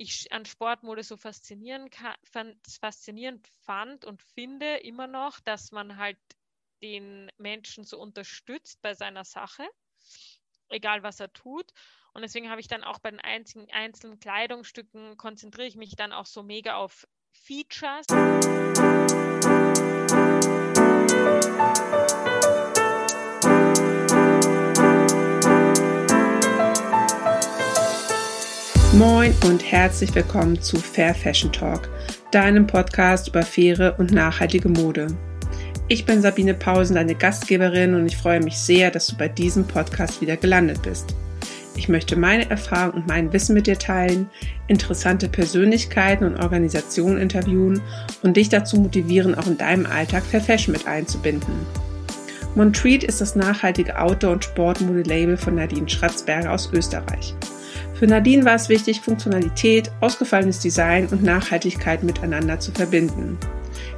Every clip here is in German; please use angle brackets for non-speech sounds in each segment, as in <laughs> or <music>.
ich an Sportmode so faszinierend, faszinierend fand und finde immer noch, dass man halt den Menschen so unterstützt bei seiner Sache, egal was er tut. Und deswegen habe ich dann auch bei den einzigen, einzelnen Kleidungsstücken konzentriere ich mich dann auch so mega auf Features. Moin und herzlich willkommen zu Fair Fashion Talk, deinem Podcast über faire und nachhaltige Mode. Ich bin Sabine Pausen, deine Gastgeberin und ich freue mich sehr, dass du bei diesem Podcast wieder gelandet bist. Ich möchte meine Erfahrung und mein Wissen mit dir teilen, interessante Persönlichkeiten und Organisationen interviewen und dich dazu motivieren, auch in deinem Alltag Fair Fashion mit einzubinden. Montreat ist das nachhaltige Outdoor- und Sportmode-Label von Nadine Schratzberger aus Österreich. Für Nadine war es wichtig, Funktionalität, ausgefallenes Design und Nachhaltigkeit miteinander zu verbinden.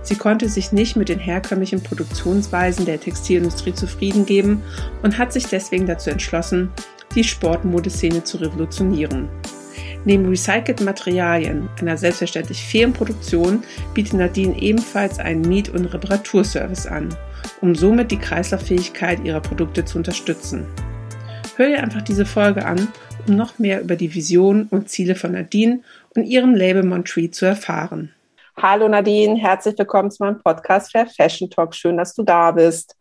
Sie konnte sich nicht mit den herkömmlichen Produktionsweisen der Textilindustrie zufrieden geben und hat sich deswegen dazu entschlossen, die Sportmodeszene zu revolutionieren. Neben recycelten Materialien, einer selbstverständlich fairen Produktion, bietet Nadine ebenfalls einen Miet- und Reparaturservice an, um somit die Kreislauffähigkeit ihrer Produkte zu unterstützen. Hör dir einfach diese Folge an um noch mehr über die Vision und Ziele von Nadine und ihrem Label Montreat zu erfahren. Hallo Nadine, herzlich willkommen zu meinem Podcast Fair Fashion Talk. Schön, dass du da bist.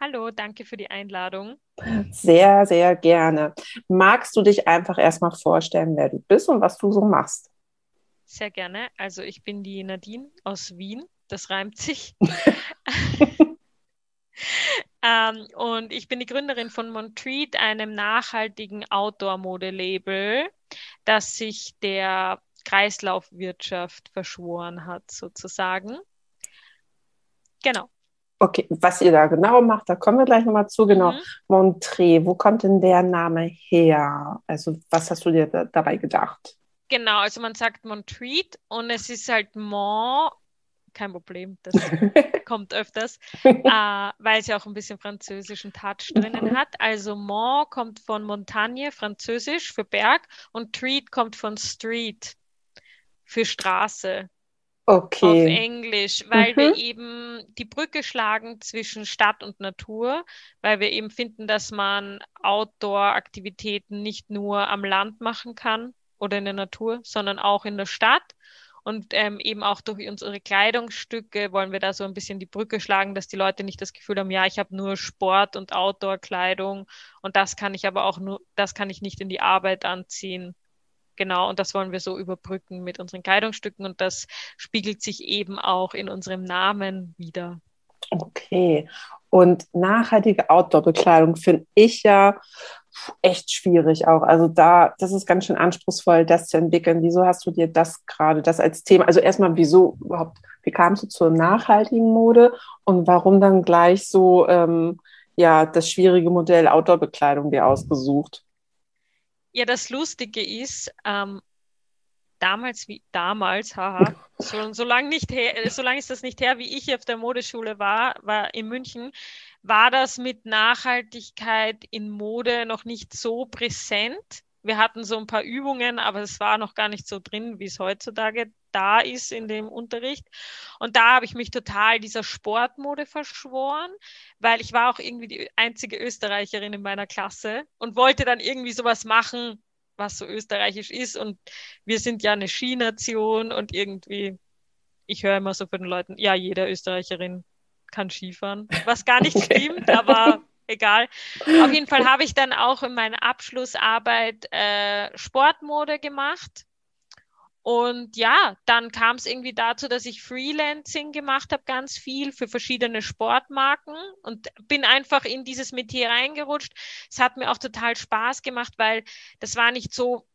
Hallo, danke für die Einladung. Sehr, sehr gerne. Magst du dich einfach erstmal vorstellen, wer du bist und was du so machst? Sehr gerne. Also ich bin die Nadine aus Wien. Das reimt sich. <laughs> Ähm, und ich bin die Gründerin von Montreat, einem nachhaltigen Outdoor-Mode-Label, das sich der Kreislaufwirtschaft verschworen hat, sozusagen. Genau. Okay, was ihr da genau macht, da kommen wir gleich nochmal zu. Genau, mhm. Montré, wo kommt denn der Name her? Also, was hast du dir da, dabei gedacht? Genau, also man sagt Montreat und es ist halt Mont kein Problem, <laughs> das kommt öfters, äh, weil es ja auch ein bisschen französischen Touch drinnen hat. Also Mont kommt von Montagne, französisch für Berg, und Treat kommt von Street für Straße. Okay. Auf Englisch, weil mhm. wir eben die Brücke schlagen zwischen Stadt und Natur, weil wir eben finden, dass man Outdoor-Aktivitäten nicht nur am Land machen kann oder in der Natur, sondern auch in der Stadt. Und ähm, eben auch durch unsere Kleidungsstücke wollen wir da so ein bisschen die Brücke schlagen, dass die Leute nicht das Gefühl haben, ja, ich habe nur Sport- und Outdoor-Kleidung und das kann ich aber auch nur, das kann ich nicht in die Arbeit anziehen. Genau, und das wollen wir so überbrücken mit unseren Kleidungsstücken und das spiegelt sich eben auch in unserem Namen wieder. Okay. Und nachhaltige Outdoor-Bekleidung finde ich ja echt schwierig auch. Also da, das ist ganz schön anspruchsvoll, das zu entwickeln. Wieso hast du dir das gerade, das als Thema? Also erstmal, wieso überhaupt, wie kamst du zur nachhaltigen Mode und warum dann gleich so, ähm, ja, das schwierige Modell Outdoor-Bekleidung dir ausgesucht? Ja, das Lustige ist, ähm, damals wie damals, haha, <laughs> so, so lange nicht her, so lange ist das nicht her, wie ich auf der Modeschule war, war in München, war das mit Nachhaltigkeit in Mode noch nicht so präsent. Wir hatten so ein paar Übungen, aber es war noch gar nicht so drin, wie es heutzutage da ist in dem Unterricht. Und da habe ich mich total dieser Sportmode verschworen, weil ich war auch irgendwie die einzige Österreicherin in meiner Klasse und wollte dann irgendwie sowas machen, was so österreichisch ist. Und wir sind ja eine Skination und irgendwie, ich höre immer so von den Leuten, ja, jeder Österreicherin kann Skifahren, was gar nicht <laughs> stimmt, aber egal. Auf jeden Fall habe ich dann auch in meiner Abschlussarbeit äh, Sportmode gemacht. Und ja, dann kam es irgendwie dazu, dass ich Freelancing gemacht habe, ganz viel für verschiedene Sportmarken und bin einfach in dieses Metier reingerutscht. Es hat mir auch total Spaß gemacht, weil das war nicht so,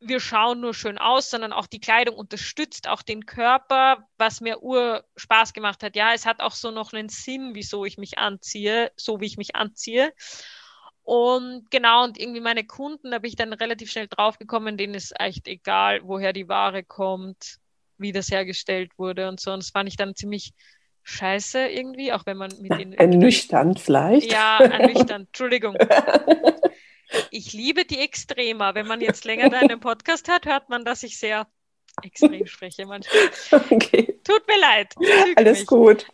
wir schauen nur schön aus, sondern auch die Kleidung unterstützt auch den Körper, was mir ur Spaß gemacht hat. Ja, es hat auch so noch einen Sinn, wieso ich mich anziehe, so wie ich mich anziehe. Und genau, und irgendwie meine Kunden, da bin ich dann relativ schnell draufgekommen, denen ist echt egal, woher die Ware kommt, wie das hergestellt wurde und so. Und das fand ich dann ziemlich scheiße irgendwie, auch wenn man mit denen. Ernüchternd vielleicht. Ja, ernüchternd, Entschuldigung. <laughs> Ich liebe die Extremer. Wenn man jetzt länger deinen Podcast hat, hört man, dass ich sehr extrem spreche manchmal. <laughs> Okay. Tut mir leid. Alles mich. gut.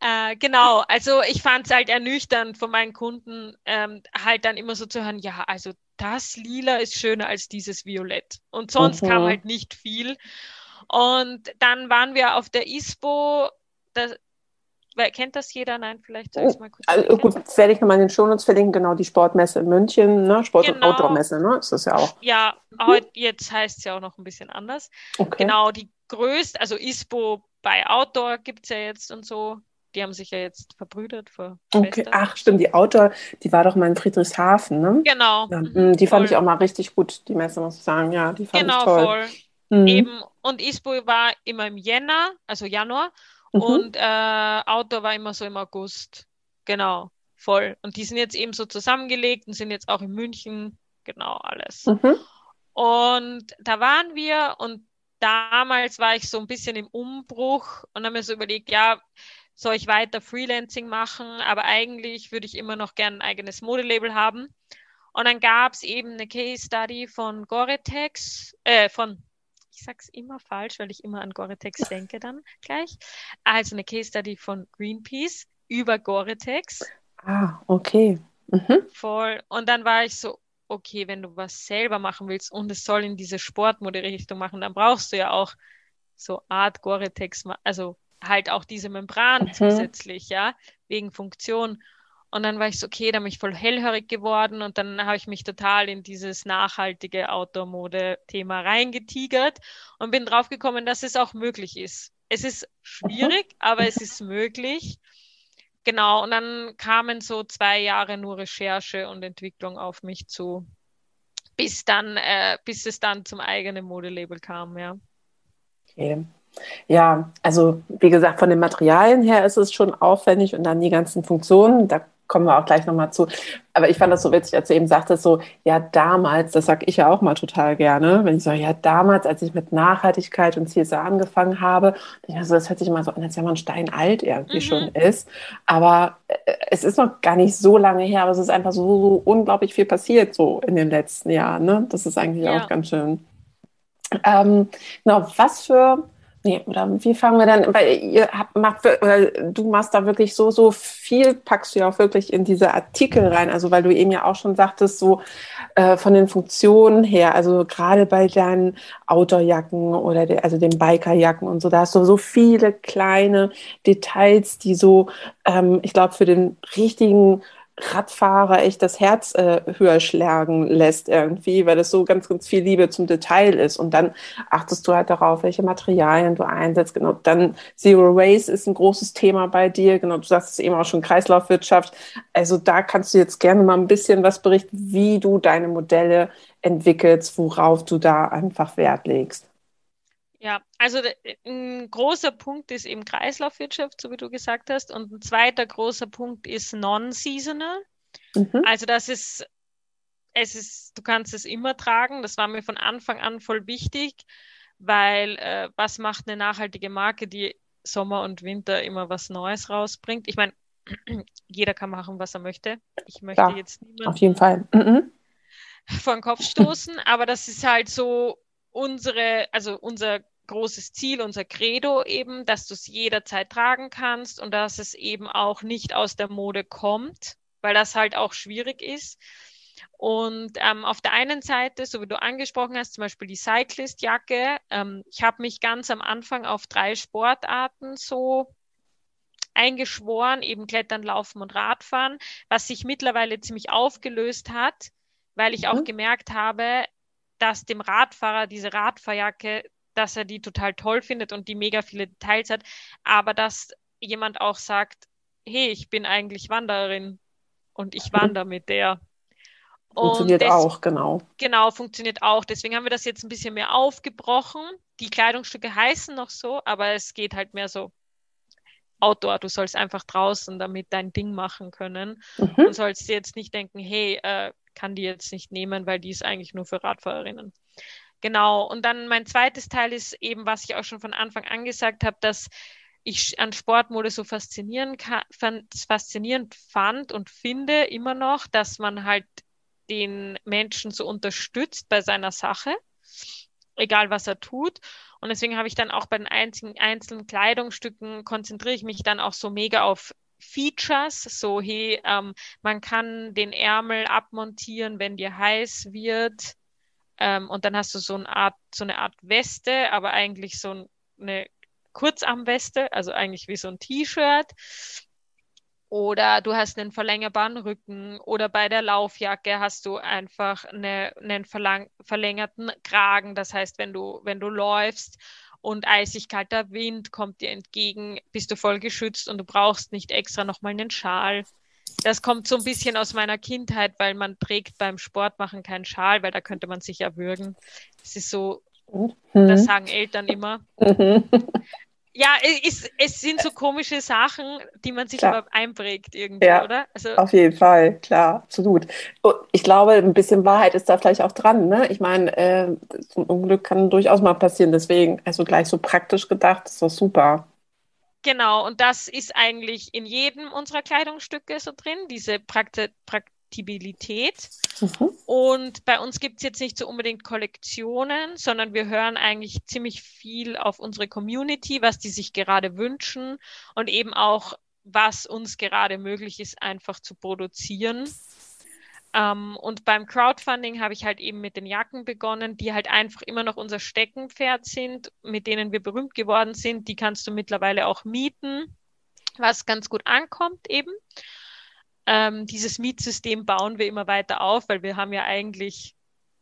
Äh, genau, also ich fand es halt ernüchternd von meinen Kunden, ähm, halt dann immer so zu hören, ja, also das Lila ist schöner als dieses Violett. Und sonst mhm. kam halt nicht viel. Und dann waren wir auf der ISPO, das, kennt das jeder? Nein, vielleicht soll ich es mal kurz also, Gut, werde ich nochmal in den Shownotes verlinken, genau die Sportmesse in München, ne? Sport- genau. und Outdoor-Messe, ne? Ist das ja auch. Ja, heute, jetzt heißt es ja auch noch ein bisschen anders. Okay. Genau, die größte, also ISPO bei Outdoor gibt es ja jetzt und so. Die haben sich ja jetzt verbrüdert vor. Okay, ach stimmt, die Outdoor, die war doch mal in Friedrichshafen, ne? Genau. Ja, mm, die fand voll. ich auch mal richtig gut, die Messe, muss ich sagen. Ja, die fand genau, ich toll. Voll. Mhm. Eben, und ISPO war immer im Jänner, also Januar. Mhm. Und äh, Outdoor war immer so im August. Genau, voll. Und die sind jetzt eben so zusammengelegt und sind jetzt auch in München. Genau, alles. Mhm. Und da waren wir und damals war ich so ein bisschen im Umbruch und habe mir so überlegt, ja, soll ich weiter Freelancing machen, aber eigentlich würde ich immer noch gerne ein eigenes Modelabel haben. Und dann gab es eben eine Case Study von Gore-Tex, äh, von ich sag's immer falsch, weil ich immer an Gore-Tex <laughs> denke dann gleich. Also eine Case Study von Greenpeace über Gore-Tex. Ah, okay. Mhm. Voll. Und dann war ich so, okay, wenn du was selber machen willst und es soll in diese Sportmode-Richtung machen, dann brauchst du ja auch so Art Gore-Tex, also halt auch diese Membran mhm. zusätzlich, ja, wegen Funktion. Und dann war ich so, okay, dann bin ich voll hellhörig geworden und dann habe ich mich total in dieses nachhaltige Outdoor-Mode-Thema reingetigert und bin draufgekommen, dass es auch möglich ist. Es ist schwierig, aber es ist möglich. Genau, und dann kamen so zwei Jahre nur Recherche und Entwicklung auf mich zu, bis dann, äh, bis es dann zum eigenen Modelabel kam, ja. Okay. Ja, also wie gesagt, von den Materialien her ist es schon aufwendig und dann die ganzen Funktionen, da kommen wir auch gleich nochmal zu. Aber ich fand das so witzig, als du eben sagtest, so, ja, damals, das sage ich ja auch mal total gerne, wenn ich sage, ja, damals, als ich mit Nachhaltigkeit und CSR angefangen habe, also das hört sich immer so an, als wenn man steinalt irgendwie mhm. schon ist. Aber äh, es ist noch gar nicht so lange her, aber es ist einfach so, so unglaublich viel passiert so in den letzten Jahren. Ne? Das ist eigentlich ja. auch ganz schön. Ähm, genau, was für Nee, oder wie fangen wir dann, weil ihr habt, macht, oder du machst da wirklich so, so viel, packst du ja auch wirklich in diese Artikel rein, also weil du eben ja auch schon sagtest, so äh, von den Funktionen her, also gerade bei deinen Outdoorjacken oder de, also den Bikerjacken und so, da hast du so viele kleine Details, die so, ähm, ich glaube, für den richtigen Radfahrer echt das Herz äh, höher schlagen lässt irgendwie, weil das so ganz, ganz viel Liebe zum Detail ist. Und dann achtest du halt darauf, welche Materialien du einsetzt. Genau, dann Zero Waste ist ein großes Thema bei dir. Genau, du sagst es eben auch schon Kreislaufwirtschaft. Also da kannst du jetzt gerne mal ein bisschen was berichten, wie du deine Modelle entwickelst, worauf du da einfach Wert legst. Ja, also ein großer Punkt ist eben Kreislaufwirtschaft, so wie du gesagt hast. Und ein zweiter großer Punkt ist non-seasonal. Mhm. Also das ist, es ist, du kannst es immer tragen. Das war mir von Anfang an voll wichtig, weil äh, was macht eine nachhaltige Marke, die Sommer und Winter immer was Neues rausbringt? Ich meine, <clears throat> jeder kann machen, was er möchte. Ich möchte ja, jetzt niemanden auf jeden Fall mhm. vor den Kopf stoßen, aber das ist halt so unsere, also unser großes Ziel, unser Credo eben, dass du es jederzeit tragen kannst und dass es eben auch nicht aus der Mode kommt, weil das halt auch schwierig ist. Und ähm, auf der einen Seite, so wie du angesprochen hast, zum Beispiel die Cyclist-Jacke. Ähm, ich habe mich ganz am Anfang auf drei Sportarten so eingeschworen, eben Klettern, Laufen und Radfahren, was sich mittlerweile ziemlich aufgelöst hat, weil ich mhm. auch gemerkt habe, dass dem Radfahrer diese Radfahrjacke dass er die total toll findet und die mega viele Details hat, aber dass jemand auch sagt, hey, ich bin eigentlich Wanderin und ich wandere mit der. Funktioniert des, auch, genau. Genau, funktioniert auch. Deswegen haben wir das jetzt ein bisschen mehr aufgebrochen. Die Kleidungsstücke heißen noch so, aber es geht halt mehr so Outdoor. Du sollst einfach draußen damit dein Ding machen können mhm. und sollst jetzt nicht denken, hey, äh, kann die jetzt nicht nehmen, weil die ist eigentlich nur für Radfahrerinnen. Genau. Und dann mein zweites Teil ist eben, was ich auch schon von Anfang an gesagt habe, dass ich an Sportmode so faszinierend, faszinierend fand und finde immer noch, dass man halt den Menschen so unterstützt bei seiner Sache, egal was er tut. Und deswegen habe ich dann auch bei den einzelnen Kleidungsstücken konzentriere ich mich dann auch so mega auf Features, so hey, ähm, man kann den Ärmel abmontieren, wenn dir heiß wird. Ähm, und dann hast du so eine Art, so eine Art Weste, aber eigentlich so eine Kurzarmweste, also eigentlich wie so ein T-Shirt. Oder du hast einen verlängerbaren Rücken oder bei der Laufjacke hast du einfach eine, einen verlängerten Kragen. Das heißt, wenn du, wenn du läufst und eisig kalter Wind kommt dir entgegen, bist du voll geschützt und du brauchst nicht extra nochmal einen Schal. Das kommt so ein bisschen aus meiner Kindheit, weil man trägt beim Sportmachen keinen Schal, weil da könnte man sich erwürgen. Das ist so, mhm. das sagen Eltern immer. Mhm. Ja, es, es sind so komische Sachen, die man sich aber einprägt irgendwie, ja, oder? Also, auf jeden Fall, klar, absolut. Ich glaube, ein bisschen Wahrheit ist da vielleicht auch dran. Ne? Ich meine, äh, so ein Unglück kann durchaus mal passieren. Deswegen, also gleich so praktisch gedacht, ist doch super. Genau, und das ist eigentlich in jedem unserer Kleidungsstücke so drin, diese Prakti Prakt Kompatibilität. Mhm. Und bei uns gibt es jetzt nicht so unbedingt Kollektionen, sondern wir hören eigentlich ziemlich viel auf unsere Community, was die sich gerade wünschen und eben auch, was uns gerade möglich ist, einfach zu produzieren. Um, ähm, und beim Crowdfunding habe ich halt eben mit den Jacken begonnen, die halt einfach immer noch unser Steckenpferd sind, mit denen wir berühmt geworden sind. Die kannst du mittlerweile auch mieten, was ganz gut ankommt eben. Ähm, dieses Mietsystem bauen wir immer weiter auf, weil wir haben ja eigentlich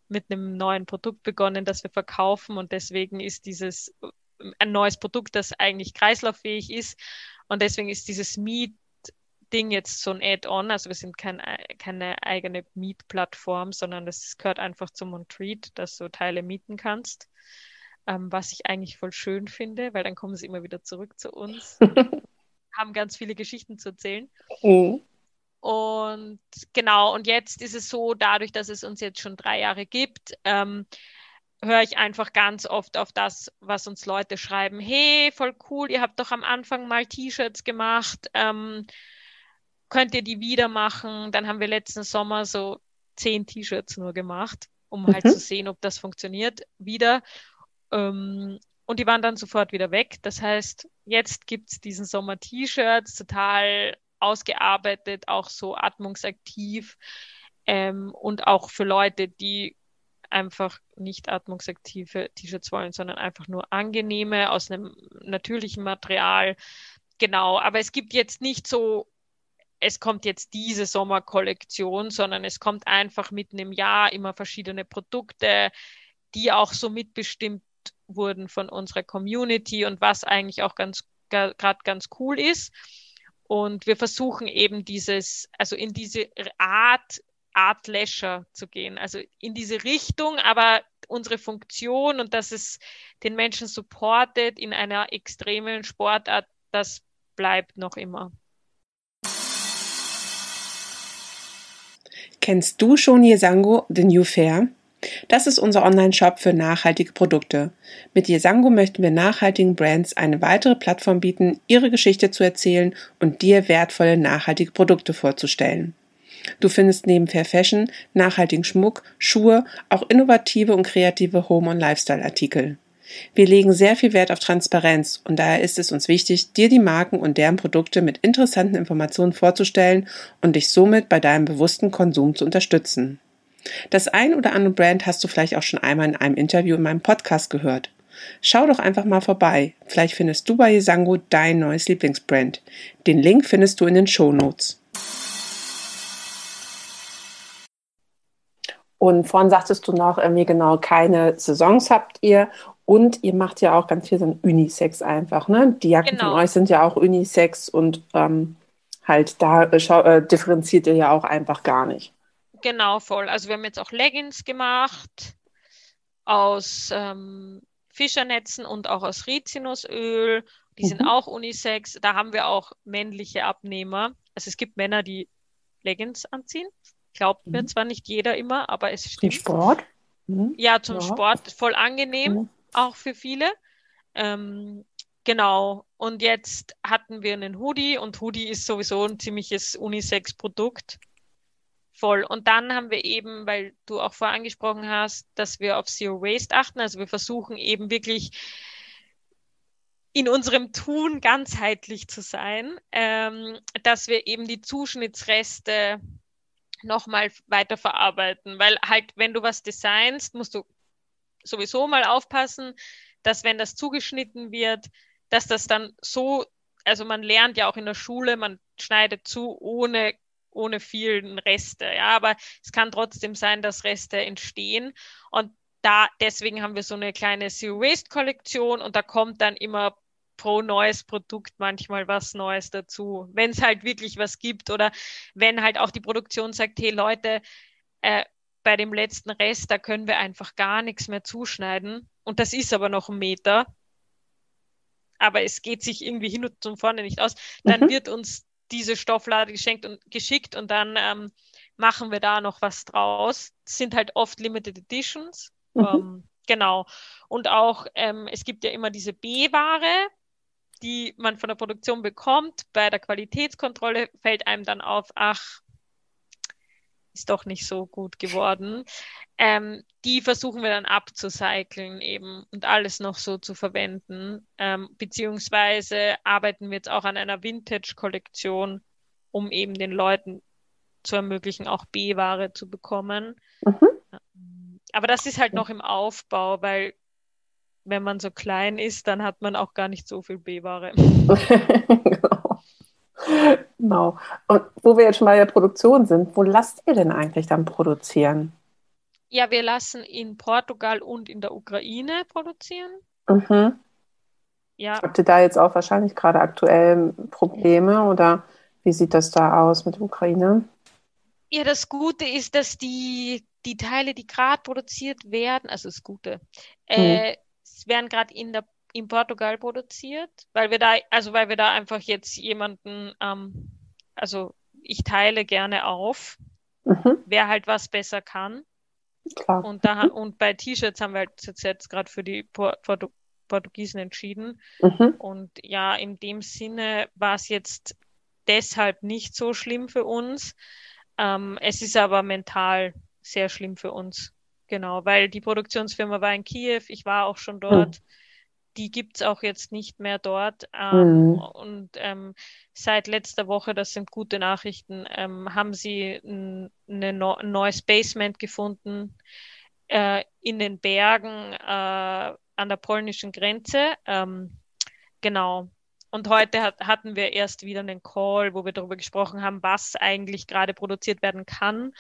mit einem neuen Produkt begonnen, das wir verkaufen. Und deswegen ist dieses ein neues Produkt, das eigentlich kreislauffähig ist. Und deswegen ist dieses Miet Ding jetzt so ein Add-on, also wir sind kein, keine eigene Mietplattform, sondern das gehört einfach zum Montreat, dass du Teile mieten kannst, ähm, was ich eigentlich voll schön finde, weil dann kommen sie immer wieder zurück zu uns, <laughs> haben ganz viele Geschichten zu erzählen. Mhm. Und genau, und jetzt ist es so, dadurch, dass es uns jetzt schon drei Jahre gibt, ähm, höre ich einfach ganz oft auf das, was uns Leute schreiben. Hey, voll cool, ihr habt doch am Anfang mal T-Shirts gemacht. Ähm, könnt ihr die wieder machen? Dann haben wir letzten Sommer so zehn T-Shirts nur gemacht, um halt mhm. halt zu sehen, ob das funktioniert wieder. Ähm, und die waren dann sofort wieder weg. Das heißt, jetzt gibt's diesen Sommer T-Shirts, total ausgearbeitet, auch so atmungsaktiv ähm, und auch für Leute, die einfach nicht atmungsaktive T-Shirts wollen, sondern einfach nur angenehme aus einem natürlichen Material. Genau, aber es gibt jetzt nicht so, es kommt jetzt diese Sommerkollektion, sondern es kommt einfach mitten im Jahr immer verschiedene Produkte, die auch so mitbestimmt wurden von unserer Community und was eigentlich auch ganz gerade ganz cool ist. Und wir versuchen eben dieses, also in diese Art, Art Leisure zu gehen, also in diese Richtung, aber unsere Funktion und dass es den Menschen supportet in einer extremen Sportart, das bleibt noch immer. Kennst du schon Yesango, The New Fair? Das ist unser Online-Shop für nachhaltige Produkte. Mit Yesango möchten wir nachhaltigen Brands eine weitere Plattform bieten, ihre Geschichte zu erzählen und dir wertvolle nachhaltige Produkte vorzustellen. Du findest neben Fair Fashion, nachhaltigen Schmuck, Schuhe, auch innovative und kreative Home- und Lifestyle-Artikel. Wir legen sehr viel Wert auf Transparenz und daher ist es uns wichtig, dir die Marken und deren Produkte mit interessanten Informationen vorzustellen und dich somit bei deinem bewussten Konsum zu unterstützen. Das ein oder andere Brand hast du vielleicht auch schon einmal in einem Interview in meinem Podcast gehört. Schau doch einfach mal vorbei. Vielleicht findest du bei Yesango dein neues Lieblingsbrand. Den Link findest du in den Show Notes. Und vorhin sagtest du noch irgendwie genau, keine Saisons habt ihr und ihr macht ja auch ganz viel so ein Unisex einfach, ne? Die Jacken genau. von euch sind ja auch Unisex und ähm, halt da äh, äh, differenziert ihr ja auch einfach gar nicht. Genau, voll. Also wir haben jetzt auch Leggings gemacht aus ähm, Fischernetzen und auch aus Rizinusöl. Die mhm. sind auch Unisex. Da haben wir auch männliche Abnehmer. Also es gibt Männer, die Leggings anziehen. Glaubt mhm. mir zwar nicht jeder immer, aber es stimmt. Zum Sport? Mhm. Ja, zum ja. Sport. Voll angenehm, mhm. auch für viele. Ähm, genau. Und jetzt hatten wir einen Hoodie und Hoodie ist sowieso ein ziemliches Unisex-Produkt Voll. Und dann haben wir eben, weil du auch vorher angesprochen hast, dass wir auf Zero Waste achten. Also wir versuchen eben wirklich in unserem Tun ganzheitlich zu sein, ähm, dass wir eben die Zuschnittsreste nochmal weiterverarbeiten. Weil halt, wenn du was designst, musst du sowieso mal aufpassen, dass wenn das zugeschnitten wird, dass das dann so, also man lernt ja auch in der Schule, man schneidet zu, ohne ohne vielen Reste. Ja, aber es kann trotzdem sein, dass Reste entstehen. Und da, deswegen haben wir so eine kleine Zero Waste Kollektion und da kommt dann immer pro neues Produkt manchmal was Neues dazu, wenn es halt wirklich was gibt oder wenn halt auch die Produktion sagt, hey Leute, äh, bei dem letzten Rest, da können wir einfach gar nichts mehr zuschneiden und das ist aber noch ein Meter, aber es geht sich irgendwie hin und vorne nicht aus, dann mhm. wird uns diese Stofflade geschenkt und geschickt und dann ähm, machen wir da noch was draus. Das sind halt oft Limited Editions. Mhm. Ähm, genau. Und auch, ähm, es gibt ja immer diese B-Ware, die man von der Produktion bekommt. Bei der Qualitätskontrolle fällt einem dann auf, ach, ist doch nicht so gut geworden. Ähm, die versuchen wir dann abzucyceln eben und alles noch so zu verwenden. Ähm, beziehungsweise arbeiten wir jetzt auch an einer Vintage-Kollektion, um eben den Leuten zu ermöglichen, auch B-Ware zu bekommen. Mhm. Aber das ist halt noch im Aufbau, weil wenn man so klein ist, dann hat man auch gar nicht so viel B-Ware. <laughs> <laughs> <laughs> genau. Und wo wir jetzt schon bei der Produktion sind, wo lasst ihr denn eigentlich dann produzieren? Ja, wir lassen in Portugal und in der Ukraine produzieren. Mhm. Ja. Habt ihr da jetzt auch wahrscheinlich gerade aktuell Probleme oder wie sieht das da aus mit der Ukraine? Ja, das Gute ist, dass die, die Teile, die gerade produziert werden, also das Gute, äh, mhm. werden gerade in der in Portugal produziert, weil wir da, also weil wir da einfach jetzt jemanden, ähm, also ich teile gerne auf, mhm. wer halt was besser kann. Klar. Und da mhm. und bei T-Shirts haben wir halt jetzt, jetzt gerade für die Portu Portugiesen entschieden. Mhm. Und ja, in dem Sinne war es jetzt deshalb nicht so schlimm für uns. Ähm, es ist aber mental sehr schlimm für uns. Genau, weil die Produktionsfirma war in Kiew, ich war auch schon dort. Mhm die gibt's auch jetzt nicht mehr dort. Ähm, mhm. Und ähm, seit letzter Woche, das sind gute Nachrichten, ähm, haben sie ein, no ein neues Basement gefunden äh, in den Bergen äh, an der polnischen Grenze. Ähm, genau. Und heute hat, hatten wir erst wieder einen Call, wo wir darüber gesprochen haben, was eigentlich gerade produziert werden kann,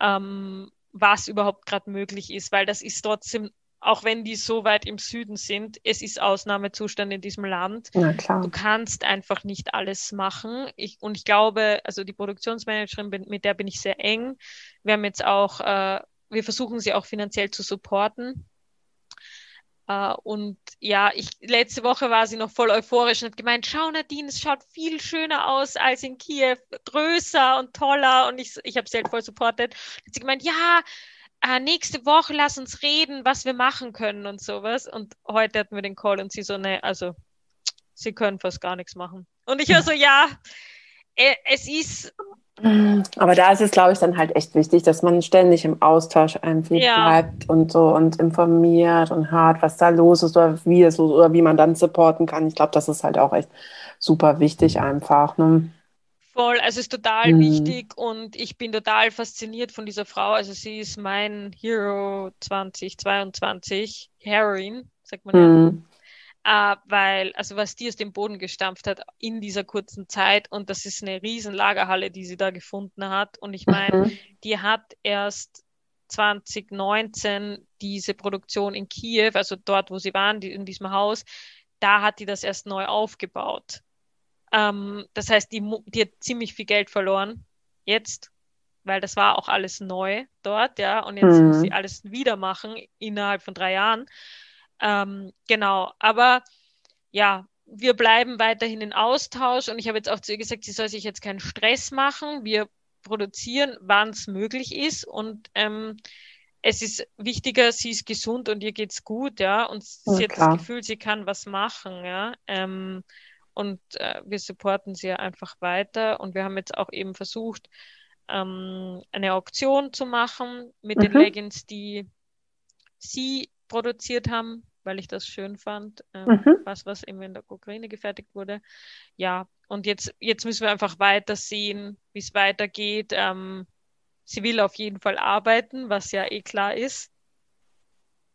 ähm, was überhaupt gerade möglich ist, weil das ist trotzdem auch wenn die so weit im Süden sind, es ist Ausnahmezustand in diesem Land. Na klar. Du kannst einfach nicht alles machen. Ich, und ich glaube, also die Produktionsmanagerin, mit der bin ich sehr eng. Wir haben jetzt auch, äh, wir versuchen sie auch finanziell zu supporten. Uh, und ja, ich, letzte Woche war sie noch voll euphorisch und hat gemeint, schau Nadine, es schaut viel schöner aus als in Kiew, größer und toller. Und ich, ich habe sie halt voll supportet. Hat sie gemeint, ja, ah, nächste Woche lass uns reden, was wir machen können und sowas. Und heute hatten wir den Call und sie so, ne, also sie können fast gar nichts machen. Und ich war so, ja, äh, es ist. Aber da ist es, glaube ich, dann halt echt wichtig, dass man ständig im Austausch einfach ja. bleibt und so und informiert und hört, was da los ist oder wie es los oder wie man dann supporten kann. Ich glaube, das ist halt auch echt super wichtig einfach. Ne? Voll, also ist total mhm. wichtig und ich bin total fasziniert von dieser Frau. Also sie ist mein Hero 2022, Heroin, sagt man mhm. ja. Äh, weil, also was die aus dem Boden gestampft hat in dieser kurzen Zeit und das ist eine riesen Lagerhalle, die sie da gefunden hat. Und ich meine, mhm. die hat erst 2019 diese Produktion in Kiew, also dort, wo sie waren, die, in diesem Haus, da hat die das erst neu aufgebaut. Ähm, das heißt, die, die hat ziemlich viel Geld verloren jetzt, weil das war auch alles neu dort, ja, und jetzt mhm. muss sie alles wieder machen innerhalb von drei Jahren. Ähm, genau, aber ja, wir bleiben weiterhin in Austausch und ich habe jetzt auch zu ihr gesagt, sie soll sich jetzt keinen Stress machen. Wir produzieren, wann es möglich ist und ähm, es ist wichtiger, sie ist gesund und ihr geht's gut, ja, und ja, sie hat klar. das Gefühl, sie kann was machen, ja. Ähm, und äh, wir supporten sie einfach weiter. Und wir haben jetzt auch eben versucht, ähm, eine Auktion zu machen mit mhm. den Leggings, die sie produziert haben, weil ich das schön fand, ähm, mhm. was, was eben in der Ukraine gefertigt wurde. Ja, und jetzt, jetzt müssen wir einfach weiter sehen, wie es weitergeht. Ähm, sie will auf jeden Fall arbeiten, was ja eh klar ist.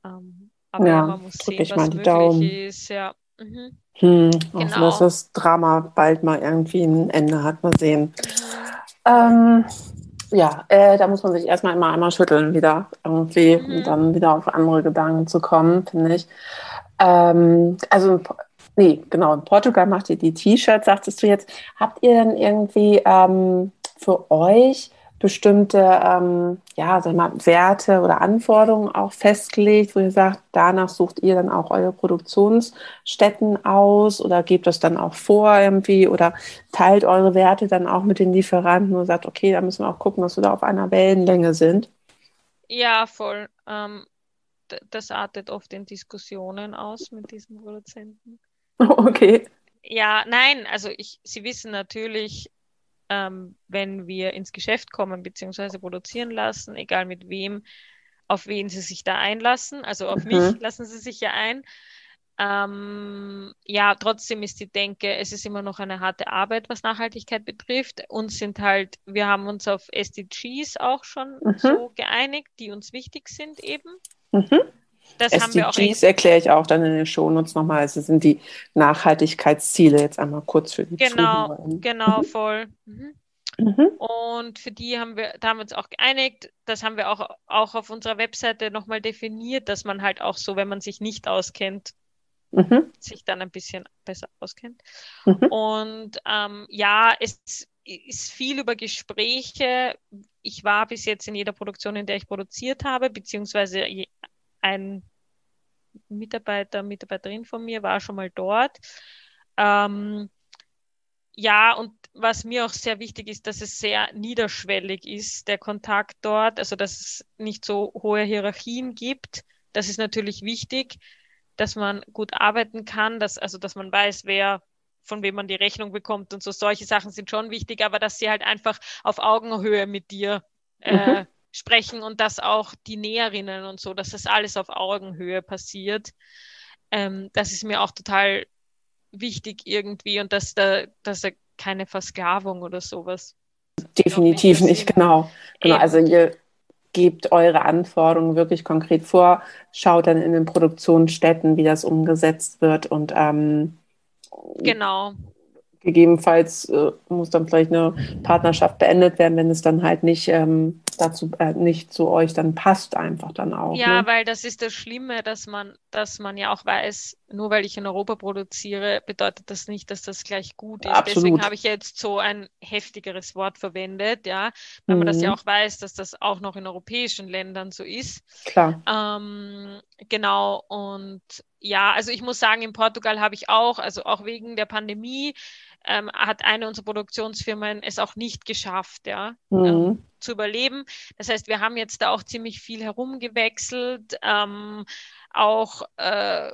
Ähm, aber ja, man muss sehen, was möglich Daumen. ist. Ja. Mhm. Hm, genau. dass das Drama bald mal irgendwie ein Ende hat. Mal sehen. Ähm, ja, äh, da muss man sich erstmal immer einmal schütteln, wieder irgendwie, mhm. und dann wieder auf andere Gedanken zu kommen, finde ich. Ähm, also, nee, genau, in Portugal macht ihr die T-Shirts, sagtest du jetzt. Habt ihr denn irgendwie ähm, für euch bestimmte ähm, ja, sag mal, Werte oder Anforderungen auch festgelegt, wo ihr sagt, danach sucht ihr dann auch eure Produktionsstätten aus oder gebt das dann auch vor irgendwie oder teilt eure Werte dann auch mit den Lieferanten und sagt, okay, da müssen wir auch gucken, dass wir da auf einer Wellenlänge sind? Ja, voll. Ähm, das artet oft in Diskussionen aus mit diesen Produzenten. <laughs> Okay. Ja, nein, also ich, Sie wissen natürlich, ähm, wenn wir ins Geschäft kommen bzw. produzieren lassen, egal mit wem, auf wen sie sich da einlassen. Also auf mhm. mich lassen sie sich ja ein. Ähm, ja, trotzdem ist die Denke, es ist immer noch eine harte Arbeit, was Nachhaltigkeit betrifft. Uns sind halt, wir haben uns auf SDGs auch schon mhm. so geeinigt, die uns wichtig sind eben. Mhm. Das SDGs erkläre ich auch dann in den Shownotes nochmal. Also sind die Nachhaltigkeitsziele jetzt einmal kurz für die Genau, genau, mhm. voll. Mhm. Mhm. Und für die haben wir, da haben wir uns auch geeinigt. Das haben wir auch, auch auf unserer Webseite nochmal definiert, dass man halt auch so, wenn man sich nicht auskennt, mhm. sich dann ein bisschen besser auskennt. Mhm. Und ähm, ja, es ist viel über Gespräche. Ich war bis jetzt in jeder Produktion, in der ich produziert habe, beziehungsweise ein Mitarbeiter, Mitarbeiterin von mir war schon mal dort. Ähm, ja, und was mir auch sehr wichtig ist, dass es sehr niederschwellig ist, der Kontakt dort, also dass es nicht so hohe Hierarchien gibt. Das ist natürlich wichtig, dass man gut arbeiten kann, dass, also dass man weiß, wer von wem man die Rechnung bekommt und so solche Sachen sind schon wichtig, aber dass sie halt einfach auf Augenhöhe mit dir äh, mhm sprechen und dass auch die Näherinnen und so, dass das alles auf Augenhöhe passiert. Ähm, das ist mir auch total wichtig irgendwie und dass da, dass da keine Versklavung oder sowas. Definitiv nicht, genau. genau. Also ihr gebt eure Anforderungen wirklich konkret vor, schaut dann in den Produktionsstätten, wie das umgesetzt wird und ähm, genau. Gegebenenfalls äh, muss dann vielleicht eine Partnerschaft beendet werden, wenn es dann halt nicht ähm, dazu äh, nicht zu euch dann passt einfach dann auch. Ja, ne? weil das ist das Schlimme, dass man, dass man ja auch weiß, nur weil ich in Europa produziere, bedeutet das nicht, dass das gleich gut ist. Absolut. Deswegen habe ich jetzt so ein heftigeres Wort verwendet, ja, weil mhm. man das ja mhm. auch weiß, dass das auch noch in europäischen Ländern so ist. Klar. Ähm, genau, und ja, also ich muss sagen, in Portugal habe ich auch, also auch wegen der Pandemie, ähm, hat eine unserer Produktionsfirmen es auch nicht geschafft, ja, mhm. ähm, zu überleben. Das heißt, wir haben jetzt da auch ziemlich viel herumgewechselt, ähm, auch äh,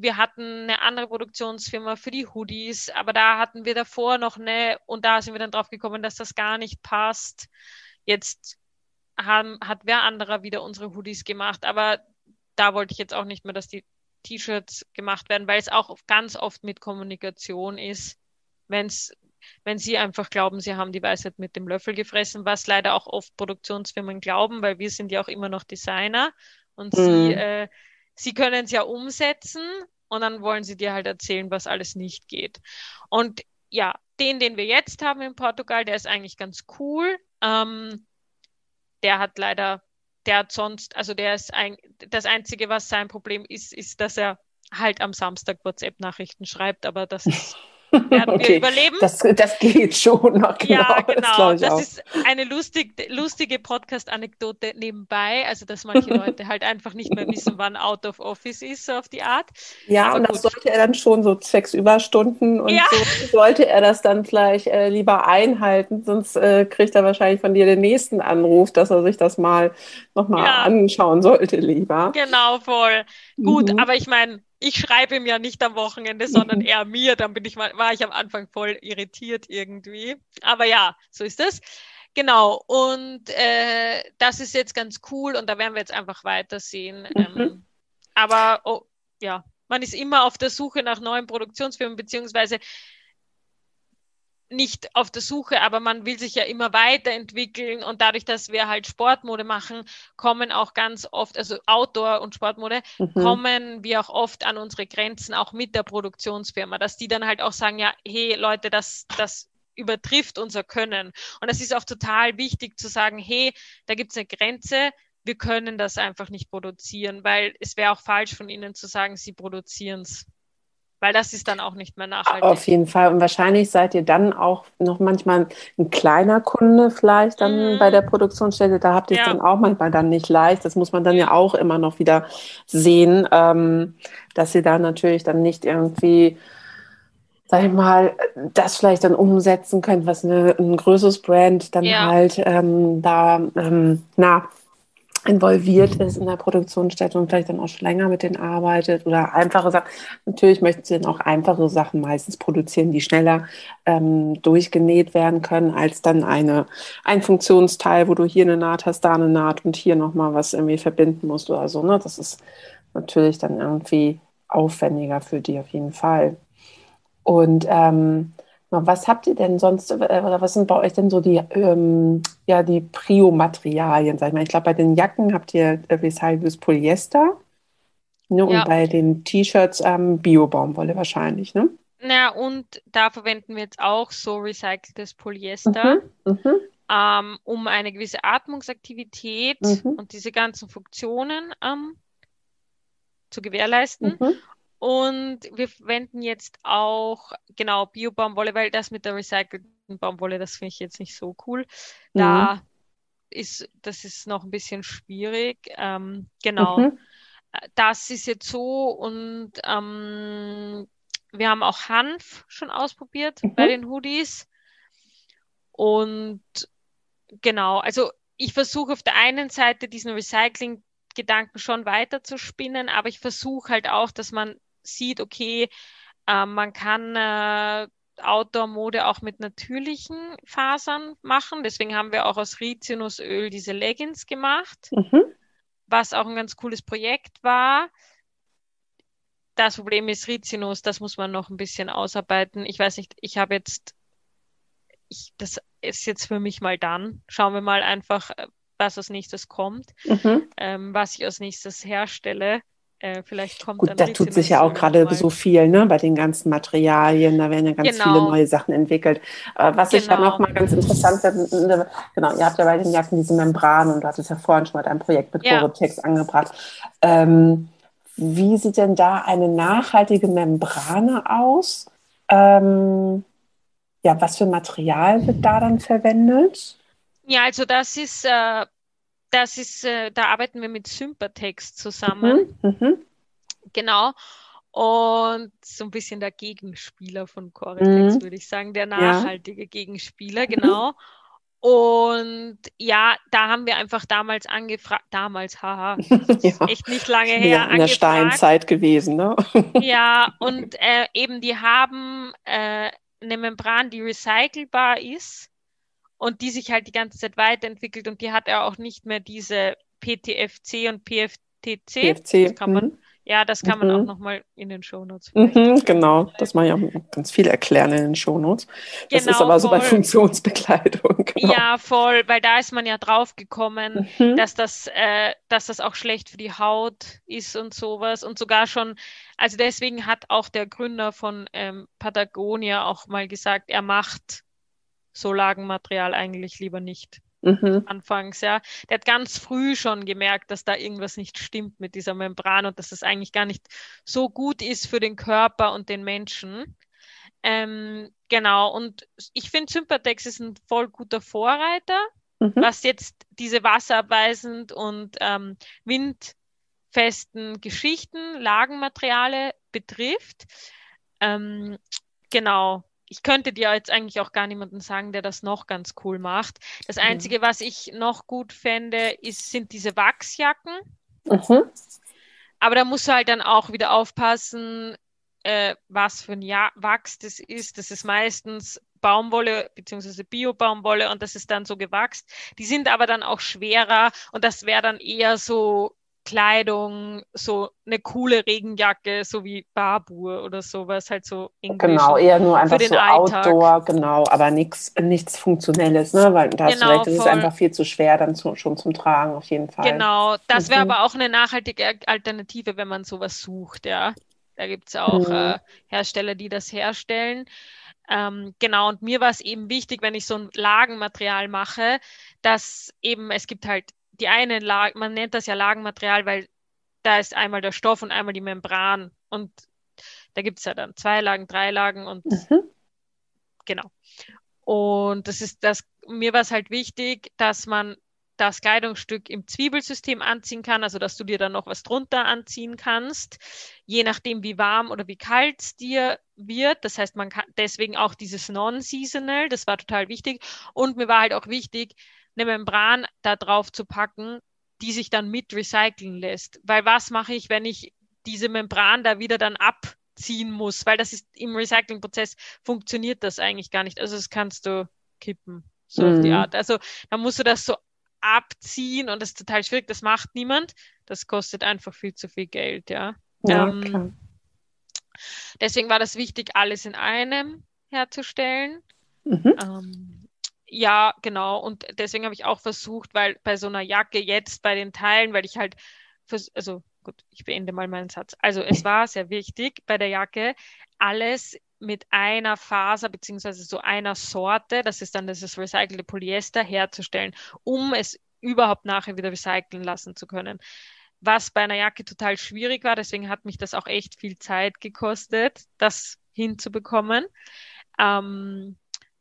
wir hatten eine andere Produktionsfirma für die Hoodies, aber da hatten wir davor noch eine und da sind wir dann drauf gekommen, dass das gar nicht passt. Jetzt haben, hat wer anderer wieder unsere Hoodies gemacht, aber da wollte ich jetzt auch nicht mehr, dass die T-Shirts gemacht werden, weil es auch ganz oft mit Kommunikation ist wenn's, wenn sie einfach glauben, sie haben die Weisheit mit dem Löffel gefressen, was leider auch oft Produktionsfirmen glauben, weil wir sind ja auch immer noch Designer und mhm. sie, äh, sie können es ja umsetzen und dann wollen sie dir halt erzählen, was alles nicht geht. Und ja, den, den wir jetzt haben in Portugal, der ist eigentlich ganz cool. Ähm, der hat leider, der hat sonst, also der ist ein, das Einzige, was sein Problem ist, ist, dass er halt am Samstag WhatsApp-Nachrichten schreibt, aber das <laughs> ist <laughs> werden okay. wir überleben. Das, das geht schon noch, genau. Ja, genau. Das, das ist eine lustig, lustige Podcast-Anekdote nebenbei, also dass manche <laughs> Leute halt einfach nicht mehr wissen, wann out of office ist, so auf die Art. Ja, Aber und gut. das sollte er dann schon so zwecks Überstunden und ja. so <laughs> sollte er das dann vielleicht äh, lieber einhalten, sonst äh, kriegt er wahrscheinlich von dir den nächsten Anruf, dass er sich das mal nochmal ja. anschauen sollte, lieber. Genau, voll. Gut, mhm. aber ich meine, ich schreibe ihm ja nicht am Wochenende, sondern <laughs> er mir. Dann bin ich mal, war ich am Anfang voll irritiert irgendwie. Aber ja, so ist es. Genau, und äh, das ist jetzt ganz cool und da werden wir jetzt einfach weitersehen. Mhm. Ähm, aber oh, ja, man ist immer auf der Suche nach neuen Produktionsfirmen, beziehungsweise nicht auf der Suche, aber man will sich ja immer weiterentwickeln und dadurch, dass wir halt Sportmode machen, kommen auch ganz oft, also Outdoor und Sportmode, Mhm. kommen wir auch oft an unsere Grenzen, auch mit der Produktionsfirma, dass die dann halt auch sagen, ja, hey Leute, das, das übertrifft unser Können. Und das ist auch total wichtig zu sagen, hey, da gibt es eine Grenze, wir können das einfach nicht produzieren, weil es wäre auch falsch von ihnen zu sagen, sie produzieren es. Weil das ist dann auch nicht mehr nachhaltig. Auf jeden Fall. Und wahrscheinlich seid ihr dann auch noch manchmal ein kleiner Kunde vielleicht dann Mhm. bei der Produktionsstätte. Da habt ihr es Ja. dann auch manchmal dann nicht leicht. Das muss man dann ja auch immer noch wieder sehen, ähm, dass ihr da natürlich dann nicht irgendwie, sag ich mal, das vielleicht dann umsetzen könnt, was eine, ein größeres Brand dann Ja. halt ähm, da, ähm, na, involviert ist in der Produktionsstätte und vielleicht dann auch schon länger mit denen arbeitet oder einfache Sachen. Natürlich möchten sie dann auch einfache Sachen meistens produzieren, die schneller ähm, durchgenäht werden können, als dann eine, ein Funktionsteil, wo du hier eine Naht hast, da eine Naht und hier nochmal was irgendwie verbinden musst oder so. Ne? Das ist natürlich dann irgendwie aufwendiger für die auf jeden Fall. Und ähm, was habt ihr denn sonst, äh, oder was sind bei euch denn so die, ähm, ja, die Prio-Materialien, sag ich mal? Ich glaube, bei den Jacken habt ihr recyceltes Polyester. Ne? Und Ja. bei den T-Shirts ähm, Bio-Baumwolle wahrscheinlich, ne? Na, und da verwenden wir jetzt auch so recyceltes Polyester, Mhm. Mhm. ähm, um eine gewisse Atmungsaktivität Mhm. und diese ganzen Funktionen ähm, zu gewährleisten. Mhm. Und wir verwenden jetzt auch, genau, Bio-Baumwolle, weil das mit der recycelten Baumwolle, das finde ich jetzt nicht so cool. Da ist, das ist noch ein bisschen schwierig. Ähm, genau. Mhm. Das ist jetzt so und ähm, wir haben auch Hanf schon ausprobiert Mhm. bei den Hoodies. Und genau, also ich versuche auf der einen Seite diesen Recycling-Gedanken schon weiter zu spinnen, aber ich versuche halt auch, dass man sieht, okay, äh, man kann äh, Outdoor-Mode auch mit natürlichen Fasern machen. Deswegen haben wir auch aus Rizinusöl diese Leggings gemacht Mhm. was auch ein ganz cooles Projekt war. Das Problem ist Rizinus, das muss man noch ein bisschen ausarbeiten. Ich weiß nicht, ich habe jetzt, ich, das ist jetzt für mich mal dann. Schauen wir mal einfach, äh, was als nächstes kommt, Mhm. ähm, was ich als nächstes herstelle. Äh, vielleicht kommt Gut, dann da tut sich ja auch gerade so viel, ne, bei den ganzen Materialien. Da werden ja ganz viele Genau. neue Sachen entwickelt. Äh, was ich ja Genau. noch mal ganz interessant finde, genau, ihr habt ja bei den Jacken diese Membran und du hattest ja vorhin schon mal dein Projekt mit Ja. Gore-Tex angebracht. Ähm, wie sieht denn da eine nachhaltige Membrane aus? Ähm, ja, was für Material wird da dann verwendet? Ja, also das ist, äh, das ist, äh, da arbeiten wir mit Sympatex zusammen. Mhm. Mhm. Genau. Und so ein bisschen der Gegenspieler von Coritex, Mhm. würde ich sagen, der Ja. nachhaltige Gegenspieler, Mhm. genau. Und ja, da haben wir einfach damals angefragt, damals, haha, <laughs> Ja. echt nicht lange her, Ja, in der. Steinzeit gewesen, ne? <laughs> Ja, und äh, eben die haben äh, eine Membran, die recycelbar ist und die sich halt die ganze Zeit weiterentwickelt und die hat ja auch nicht mehr diese PTFC und PFTC. PFC. Das kann man, mhm. ja, das kann man Mhm. auch nochmal in den Shownotes. Mhm, genau, das mache ich auch ganz viel erklären in den Shownotes. Das ist Genau, aber so bei voll. Funktionsbekleidung. <laughs> Genau. Ja, voll, weil da ist man ja drauf gekommen, Mhm. dass das, äh, dass das auch schlecht für die Haut ist und sowas. Und sogar schon, also deswegen hat auch der Gründer von ähm, Patagonia auch mal gesagt, er macht so Lagenmaterial eigentlich lieber nicht. Mhm. Anfangs, ja. Der hat ganz früh schon gemerkt, dass da irgendwas nicht stimmt mit dieser Membran und dass es eigentlich gar nicht so gut ist für den Körper und den Menschen. Ähm, genau, und ich finde, Sympatex ist ein voll guter Vorreiter, Mhm. was jetzt diese wasserabweisend und ähm, windfesten Geschichten, Lagenmateriale betrifft. Ähm, genau. Ich könnte dir jetzt eigentlich auch gar niemanden sagen, der das noch ganz cool macht. Das Einzige, was ich noch gut fände, ist, sind diese Wachsjacken. Mhm. Aber da musst du halt dann auch wieder aufpassen, äh, was für ein ja Wachs das ist. Das ist meistens Baumwolle beziehungsweise Bio-Baumwolle und das ist dann so gewachst. Die sind aber dann auch schwerer und das wäre dann eher so Kleidung, so eine coole Regenjacke, so wie Barbour oder sowas, halt so Englisch. Genau, eher nur einfach so Alltag. Outdoor, genau, aber nichts nichts Funktionelles, ne? Weil da genau, hast das ist einfach viel zu schwer dann zu, schon zum Tragen, auf jeden Fall. Genau, das wäre mhm. aber auch eine nachhaltige Alternative, wenn man sowas sucht, ja. Da gibt es auch mhm. äh, Hersteller, die das herstellen. Ähm, genau, und mir war es eben wichtig, wenn ich so ein Lagenmaterial mache, dass eben, es gibt halt die eine Lage, man nennt das ja Lagenmaterial, weil da ist einmal der Stoff und einmal die Membran. Und da gibt es ja dann zwei Lagen, drei Lagen und mhm. genau. Und das ist das, mir war es halt wichtig, dass man das Kleidungsstück im Zwiebelsystem anziehen kann, also dass du dir dann noch was drunter anziehen kannst, je nachdem wie warm oder wie kalt es dir wird. Das heißt, man kann deswegen auch dieses Non-Seasonal, das war total wichtig. Und mir war halt auch wichtig, eine Membran da drauf zu packen, die sich dann mit recyceln lässt. Weil was mache ich, wenn ich diese Membran da wieder dann abziehen muss? Weil das ist im Recyclingprozess funktioniert das eigentlich gar nicht. Also das kannst du kippen, so mhm. auf die mhm. Art. Also da musst du das so abziehen und das ist total schwierig. Das macht niemand. Das kostet einfach viel zu viel Geld, ja. ja ähm, deswegen war das wichtig, alles in einem herzustellen. Mhm. Ähm, ja, genau. Und deswegen habe ich auch versucht, weil bei so einer Jacke jetzt bei den Teilen, weil ich halt, also gut, ich beende mal meinen Satz. Also es war sehr wichtig bei der Jacke, alles mit einer Faser beziehungsweise so einer Sorte, das ist dann das recycelte Polyester, herzustellen, um es überhaupt nachher wieder recyceln lassen zu können. Was bei einer Jacke total schwierig war, deswegen hat mich das auch echt viel Zeit gekostet, das hinzubekommen. Ähm,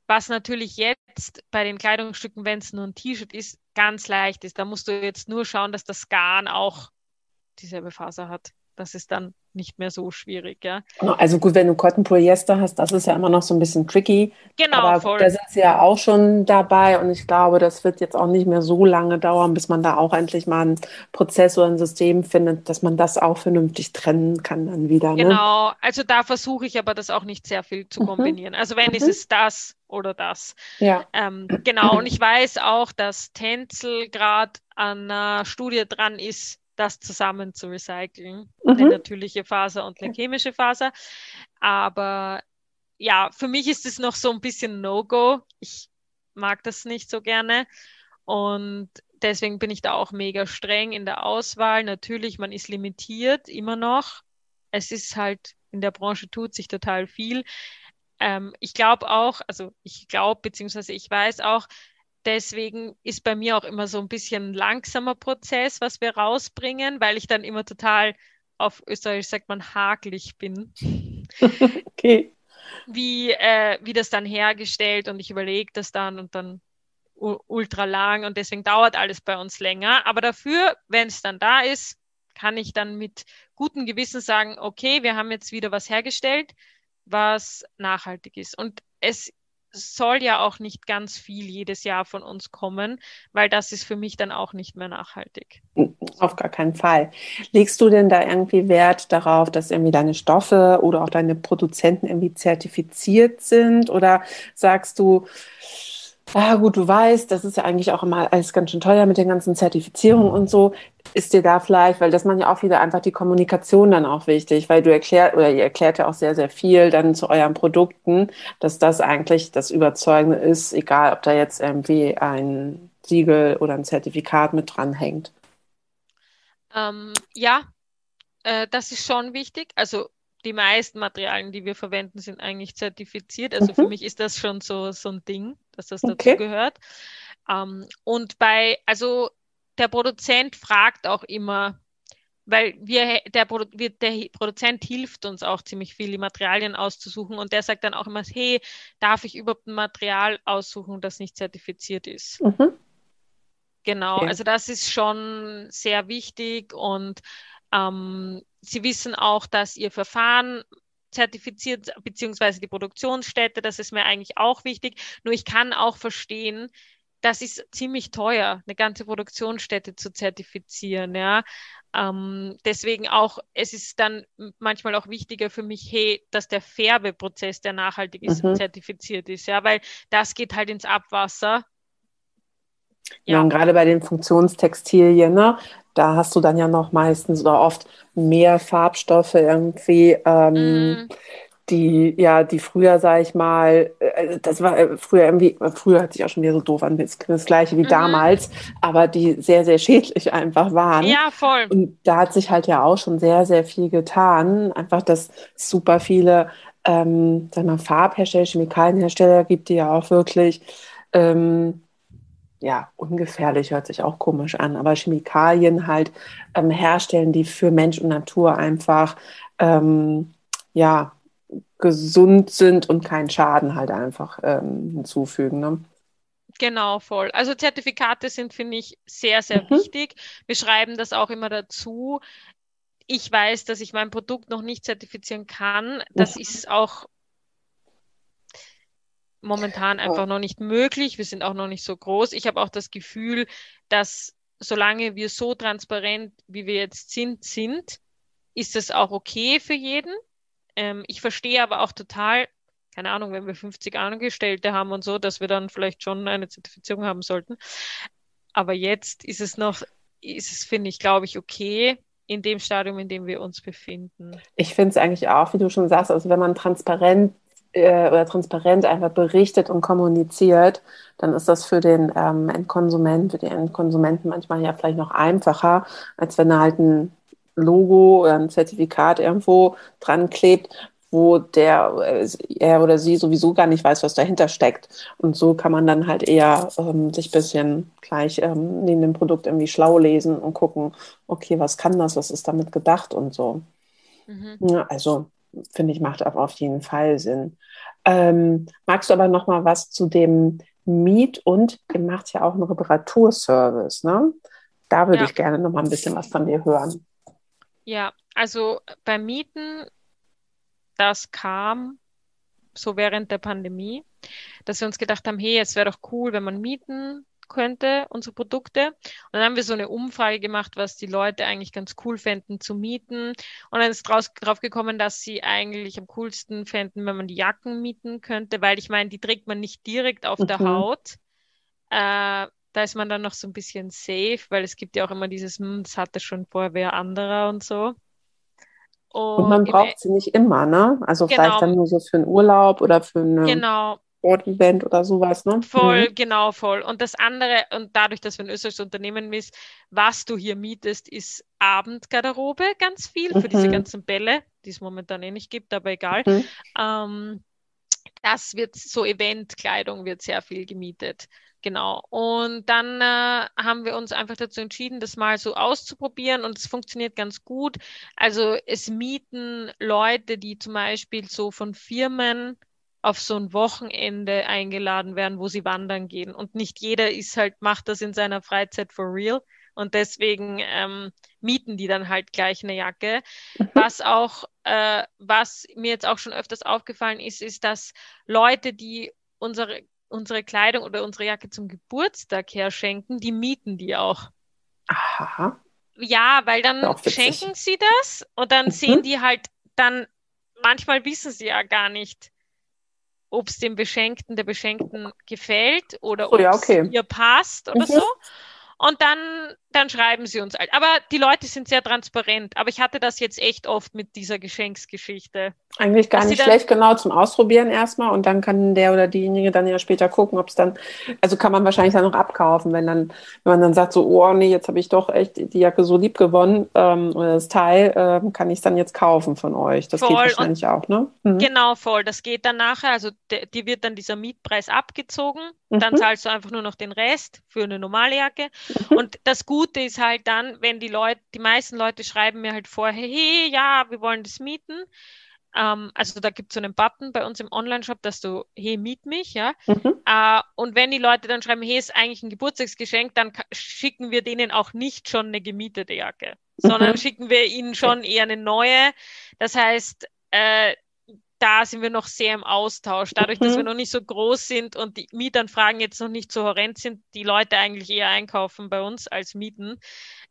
was natürlich jetzt bei den Kleidungsstücken, wenn es nur ein T-Shirt ist, ganz leicht ist. Da musst du jetzt nur schauen, dass das Garn auch dieselbe Faser hat. Das ist dann nicht mehr so schwierig, ja. Genau, also gut, wenn du Cotton Polyester hast, das ist ja immer noch so ein bisschen tricky. Genau, aber voll. Da sind sie ja auch schon dabei und ich glaube, das wird jetzt auch nicht mehr so lange dauern, bis man da auch endlich mal einen Prozess oder ein System findet, dass man das auch vernünftig trennen kann dann wieder. Ne? Genau, also da versuche ich aber das auch nicht sehr viel zu mhm. kombinieren. Also wenn mhm. ist es das oder das. Ja. Ähm, genau, und ich weiß auch, dass Tänzel gerade an einer Studie dran ist, das zusammen zu recyceln. Mhm. Eine natürliche Faser und eine chemische Faser. Aber ja, für mich ist es noch so ein bisschen No-Go. Ich mag das nicht so gerne. Und deswegen bin ich da auch mega streng in der Auswahl. Natürlich, man ist limitiert immer noch. Es ist halt, in der Branche tut sich total viel. Ähm, ich glaube auch, also ich glaube, beziehungsweise ich weiß auch, deswegen ist bei mir auch immer so ein bisschen ein langsamer Prozess, was wir rausbringen, weil ich dann immer total auf Österreich sagt man hakelig bin. <laughs> okay. Wie, äh, wie das dann hergestellt und ich überlege das dann und dann ultra lang und deswegen dauert alles bei uns länger. Aber dafür, wenn es dann da ist, kann ich dann mit gutem Gewissen sagen, okay, wir haben jetzt wieder was hergestellt, was nachhaltig ist. Und es soll ja auch nicht ganz viel jedes Jahr von uns kommen, weil das ist für mich dann auch nicht mehr nachhaltig. Auf gar keinen Fall. Legst du denn da irgendwie Wert darauf, dass irgendwie deine Stoffe oder auch deine Produzenten irgendwie zertifiziert sind? Oder sagst du, ah gut, du weißt, das ist ja eigentlich auch immer alles ganz schön teuer mit den ganzen Zertifizierungen und so. Ist dir da vielleicht, weil das man ja auch wieder einfach die Kommunikation dann auch wichtig, weil du erklärt oder ihr erklärt ja auch sehr, sehr viel dann zu euren Produkten, dass das eigentlich das Überzeugende ist, egal ob da jetzt irgendwie ein Siegel oder ein Zertifikat mit dranhängt. Ähm, ja, äh, das ist schon wichtig. Also die meisten Materialien, die wir verwenden, sind eigentlich zertifiziert. Also mhm. für mich ist das schon so, so ein Ding, dass das okay. dazu gehört. Ähm, und bei, also der Produzent fragt auch immer, weil wir, der, wir, der Produzent hilft uns auch ziemlich viel, die Materialien auszusuchen und der sagt dann auch immer, hey, darf ich überhaupt ein Material aussuchen, das nicht zertifiziert ist? Mhm. Genau, okay. also das ist schon sehr wichtig und ähm, Sie wissen auch, dass Ihr Verfahren zertifiziert, beziehungsweise die Produktionsstätte, das ist mir eigentlich auch wichtig. Nur ich kann auch verstehen, das ist ziemlich teuer, eine ganze Produktionsstätte zu zertifizieren, ja. Ähm, deswegen auch, es ist dann manchmal auch wichtiger für mich, hey, dass der Färbeprozess, der nachhaltig ist, mhm. zertifiziert ist, ja, weil das geht halt ins Abwasser. Ja, und gerade bei den Funktionstextilien, ne, da hast du dann ja noch meistens oder oft mehr Farbstoffe irgendwie. Ähm, mm die, ja, die früher, sag ich mal, äh, das war äh, früher irgendwie, früher hat sich auch schon wieder so doof an, das, das gleiche wie mhm. damals, aber die sehr, sehr schädlich <laughs> einfach waren. Ja, voll. Und da hat sich halt ja auch schon sehr, sehr viel getan. Einfach, dass super viele, ähm, sag mal, Farbhersteller, Chemikalienhersteller gibt, die ja auch wirklich, ähm, ja, ungefährlich hört sich auch komisch an, aber Chemikalien halt ähm, herstellen, die für Mensch und Natur einfach, ähm, ja, gesund sind und keinen Schaden halt einfach ähm, hinzufügen. Ne? Genau, voll. Also Zertifikate sind, finde ich, sehr, sehr mhm. wichtig. Wir schreiben das auch immer dazu. Ich weiß, dass ich mein Produkt noch nicht zertifizieren kann. Das mhm. ist auch momentan einfach noch nicht möglich. Wir sind auch noch nicht so groß. Ich habe auch das Gefühl, dass solange wir so transparent, wie wir jetzt sind, sind, ist es auch okay für jeden. Ähm, ich verstehe aber auch total, keine Ahnung, wenn wir 50 Angestellte haben und so, dass wir dann vielleicht schon eine Zertifizierung haben sollten. Aber jetzt ist es noch, ist es, finde ich, glaube ich, okay, in dem Stadium, in dem wir uns befinden. Ich finde es eigentlich auch, wie du schon sagst, also wenn man transparent äh, oder transparent einfach berichtet und kommuniziert, dann ist das für den ähm, Endkonsument, für die Endkonsumenten manchmal ja vielleicht noch einfacher, als wenn er halt ein Logo oder ein Zertifikat irgendwo dran klebt, wo der äh, er oder sie sowieso gar nicht weiß, was dahinter steckt. Und so kann man dann halt eher ähm, sich ein bisschen gleich ähm, neben dem Produkt irgendwie schlau lesen und gucken, okay, was kann das, was ist damit gedacht und so. Mhm. Ja, also finde ich, macht auf jeden Fall Sinn. Ähm, magst du aber noch mal was zu dem Miet und ihr macht ja auch einen Reparaturservice, ne? Da würde ja. ich gerne noch mal ein bisschen was von dir hören. Ja, also beim Mieten, das kam so während der Pandemie, dass wir uns gedacht haben, hey, es wäre doch cool, wenn man mieten könnte, unsere Produkte. Und dann haben wir so eine Umfrage gemacht, was die Leute eigentlich ganz cool fänden zu mieten. Und dann ist draus, drauf gekommen, dass sie eigentlich am coolsten fänden, wenn man die Jacken mieten könnte, weil ich meine, die trägt man nicht direkt auf mhm. der Haut. Äh, da ist man dann noch so ein bisschen safe, weil es gibt ja auch immer dieses, hm, das hatte schon vorher wer anderer und so. Und, und man braucht sie nicht immer, ne? Also genau. vielleicht dann nur so für einen Urlaub oder für ein genau. Sportevent oder sowas, ne? Voll, mhm. genau, voll. Und das andere, und dadurch, dass wir ein österreichisches Unternehmen ist, was du hier mietest, ist Abendgarderobe ganz viel mhm. für diese mhm. ganzen Bälle, die es momentan eh nicht gibt, aber egal. Mhm. Ähm, das wird so Eventkleidung wird sehr viel gemietet. Genau. Und dann äh, haben wir uns einfach dazu entschieden, das mal so auszuprobieren und es funktioniert ganz gut. Also es mieten Leute, die zum Beispiel so von Firmen auf so ein Wochenende eingeladen werden, wo sie wandern gehen. Und nicht jeder ist halt, macht das in seiner Freizeit for real. Und deswegen ähm, mieten die dann halt gleich eine Jacke. Mhm. Was auch, äh, was mir jetzt auch schon öfters aufgefallen ist, ist, dass Leute, die unsere unsere Kleidung oder unsere Jacke zum Geburtstag herschenken, die mieten die auch. Aha. Ja, weil dann schenken sie das und dann mhm. sehen die halt dann, manchmal wissen sie ja gar nicht, ob es dem Beschenkten, der Beschenkten gefällt oder oh, ob es ja, okay. ihr passt oder mhm. so. Und dann, dann schreiben sie uns halt. Aber die Leute sind sehr transparent. Aber ich hatte das jetzt echt oft mit dieser Geschenksgeschichte. Eigentlich gar nicht schlecht, genau, zum Ausprobieren erstmal. Und dann kann der oder diejenige dann ja später gucken, ob es dann, also kann man wahrscheinlich dann noch abkaufen, wenn dann, wenn man dann sagt so, oh nee, jetzt habe ich doch echt die Jacke so lieb gewonnen ähm, oder das Teil, ähm, kann ich es dann jetzt kaufen von euch. Das voll. geht wahrscheinlich und auch, ne? Mhm. Genau, voll. Das geht dann nachher, also die wird dann dieser Mietpreis abgezogen. Mhm. Dann zahlst du einfach nur noch den Rest für eine normale Jacke. Mhm. Und das Gute ist halt dann, wenn die Leute, die meisten Leute schreiben mir halt vorher, hey, ja, wir wollen das mieten. Ähm, also da gibt es so einen Button bei uns im Online-Shop, dass du, hey, miet mich, ja. Mhm. Äh, und wenn die Leute dann schreiben, hey, ist eigentlich ein Geburtstagsgeschenk, dann schicken wir denen auch nicht schon eine gemietete Jacke, mhm. sondern schicken wir ihnen schon eher eine neue. Das heißt, äh, da sind wir noch sehr im Austausch. Dadurch, mhm. dass wir noch nicht so groß sind und die Mietanfragen jetzt noch nicht so horrend sind, die Leute eigentlich eher einkaufen bei uns als mieten,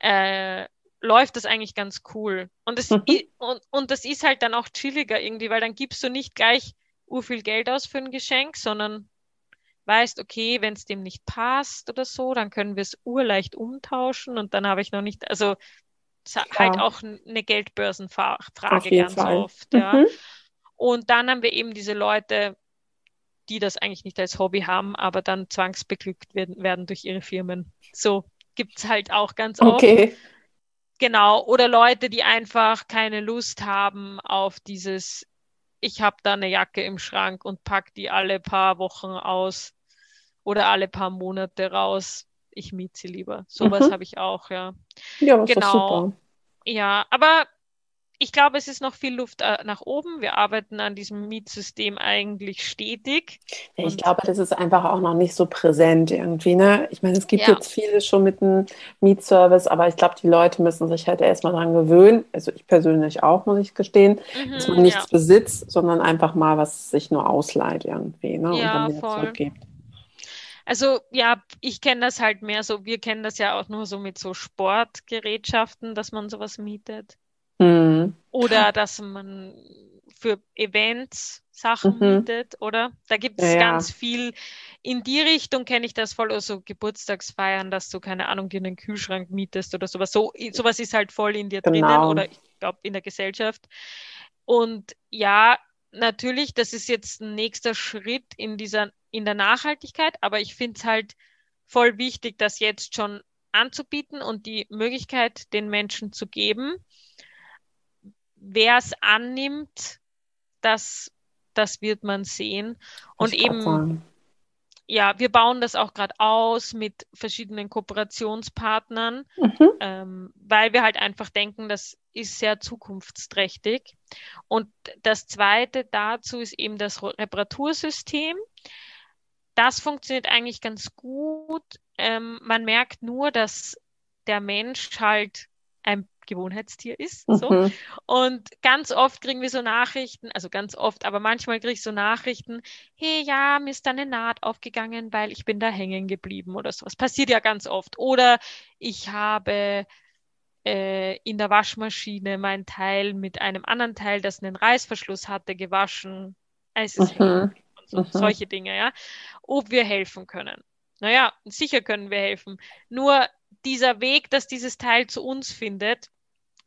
äh, läuft das eigentlich ganz cool. Und, das, mhm. und, und das ist halt dann auch chilliger irgendwie, weil dann gibst du nicht gleich ur viel Geld aus für ein Geschenk, sondern weißt, okay, wenn es dem nicht passt oder so, dann können wir es urleicht umtauschen und dann habe ich noch nicht, also ja. halt auch eine Geldbörsenfrage ganz Fall. oft. Ja. Mhm. Und dann haben wir eben diese Leute, die das eigentlich nicht als Hobby haben, aber dann zwangsbeglückt werden, werden durch ihre Firmen. So gibt's halt auch ganz oft. Okay. Genau. Oder Leute, die einfach keine Lust haben auf dieses, ich habe da eine Jacke im Schrank und pack die alle paar Wochen aus oder alle paar Monate raus. Ich miete sie lieber. Sowas mhm. habe ich auch, ja. Ja, das genau. ist super. Ja, aber ich glaube, es ist noch viel Luft äh, nach oben. Wir arbeiten an diesem Mietsystem eigentlich stetig. Ja, ich glaube, das ist einfach auch noch nicht so präsent irgendwie. Ne? Ich meine, es gibt ja. jetzt viele schon mit einem Mietservice, aber ich glaube, die Leute müssen sich halt erstmal daran gewöhnen. Also ich persönlich auch, muss ich gestehen, mhm, dass man nichts ja. besitzt, sondern einfach mal was sich nur ausleiht irgendwie ne? Ja, und dann wieder voll. zurückgibt. Also ja, ich kenne das halt mehr so, wir kennen das ja auch nur so mit so Sportgerätschaften, dass man sowas mietet. Mhm. Oder dass man für Events Sachen mhm. mietet, oder? Da gibt es ja, ganz viel. In die Richtung kenne ich das voll, also Geburtstagsfeiern, dass du, keine Ahnung, dir einen Kühlschrank mietest oder sowas. So, sowas ist halt voll in dir genau. drinnen oder ich glaube in der Gesellschaft. Und ja, natürlich, das ist jetzt ein nächster Schritt in dieser, in der Nachhaltigkeit, aber ich finde es halt voll wichtig, das jetzt schon anzubieten und die Möglichkeit den Menschen zu geben wer es annimmt, das, das wird man sehen. Und eben, ja, wir bauen das auch gerade aus mit verschiedenen Kooperationspartnern, mhm. ähm, weil wir halt einfach denken, das ist sehr zukunftsträchtig. Und das zweite dazu ist eben das Reparatursystem. Das funktioniert eigentlich ganz gut. Ähm, man merkt nur, dass der Mensch halt ein Gewohnheitstier ist. Mhm. So. Und ganz oft kriegen wir so Nachrichten, also ganz oft, aber manchmal kriege ich so Nachrichten, hey ja, mir ist da eine Naht aufgegangen, weil ich bin da hängen geblieben oder sowas. Passiert ja ganz oft. Oder ich habe äh, in der Waschmaschine mein Teil mit einem anderen Teil, das einen Reißverschluss hatte, gewaschen. Es ist mhm. so, mhm. solche Dinge, ja. Ob wir helfen können. Naja, sicher können wir helfen. Nur dieser Weg, dass dieses Teil zu uns findet,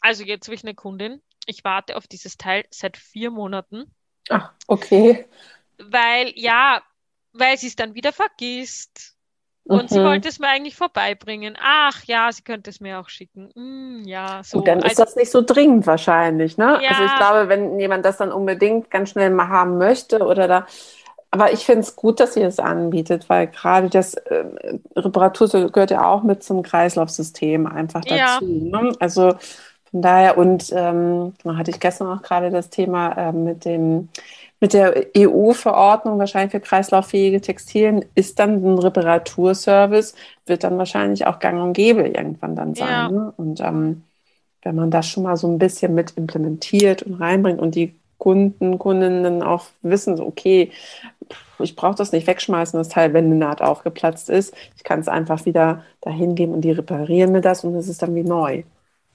also jetzt habe ich eine Kundin. Ich warte auf dieses Teil seit vier Monaten. Ach, okay. Weil, ja, weil sie es dann wieder vergisst. Und mhm. sie wollte es mir eigentlich vorbeibringen. Ach ja, sie könnte es mir auch schicken. Mm, ja, so. Und dann ist also, das nicht so dringend wahrscheinlich, ne? Ja. Also ich glaube, wenn jemand das dann unbedingt ganz schnell mal haben möchte oder da. Aber ich finde es gut, dass sie es anbietet, weil gerade das äh, Reparatur gehört ja auch mit zum Kreislaufsystem einfach dazu. Ja. Ne? Also von daher, und ähm, hatte ich gestern auch gerade das Thema äh, mit dem mit der EU-Verordnung wahrscheinlich für kreislauffähige Textilien ist dann ein Reparaturservice, wird dann wahrscheinlich auch gang und gäbe irgendwann dann sein. Ja. Ne? Und ähm, wenn man das schon mal so ein bisschen mit implementiert und reinbringt und die Kunden, Kundinnen auch wissen, so, okay, ich brauche das nicht wegschmeißen, das Teil, wenn eine Naht aufgeplatzt ist. Ich kann es einfach wieder dahin geben und die reparieren mir das und es ist dann wie neu.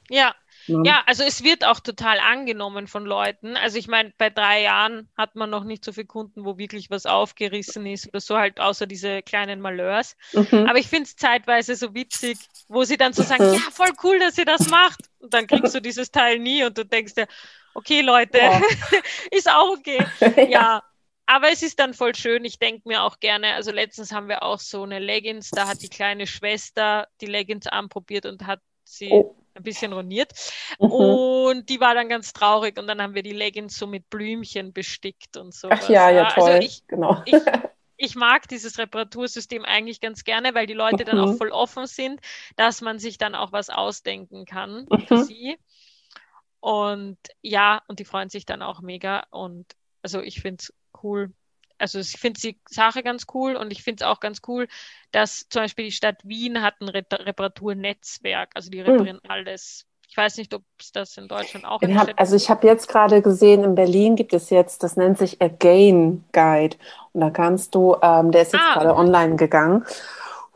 Ja, ja. ja, also es wird auch total angenommen von Leuten. Also ich meine, bei drei Jahren hat man noch nicht so viele Kunden, wo wirklich was aufgerissen ist oder so halt, außer diese kleinen Malheurs. Mhm. Aber ich finde es zeitweise so witzig, wo sie dann so sagen, mhm. ja, voll cool, dass ihr das macht. Und dann kriegst du dieses Teil nie und du denkst dir, okay, Leute, <laughs> ist auch okay. <laughs> ja. ja. Aber es ist dann voll schön. Ich denke mir auch gerne, also letztens haben wir auch so eine Leggings, da hat die kleine Schwester die Leggings anprobiert und hat sie oh ein bisschen roniert. Mhm. Und die war dann ganz traurig und dann haben wir die Leggings so mit Blümchen bestickt und so. Ach ja, ja, also toll. Also ich, genau. Ich, <laughs> ich mag dieses Reparatursystem eigentlich ganz gerne, weil die Leute mhm. dann auch mhm. voll offen sind, dass man sich dann auch was ausdenken kann mhm. für sie. Und ja, und die freuen sich dann auch mega. Und also ich finde es cool, also ich finde die Sache ganz cool und ich finde es auch ganz cool, dass zum Beispiel die Stadt Wien hat ein Reparaturnetzwerk, also die reparieren mhm. alles. Ich weiß nicht, ob es das in Deutschland auch in hab, Also ich habe jetzt gerade gesehen, in Berlin gibt es jetzt, das nennt sich Again Guide. Und da kannst du, ähm, der ist jetzt ah, gerade okay. online gegangen.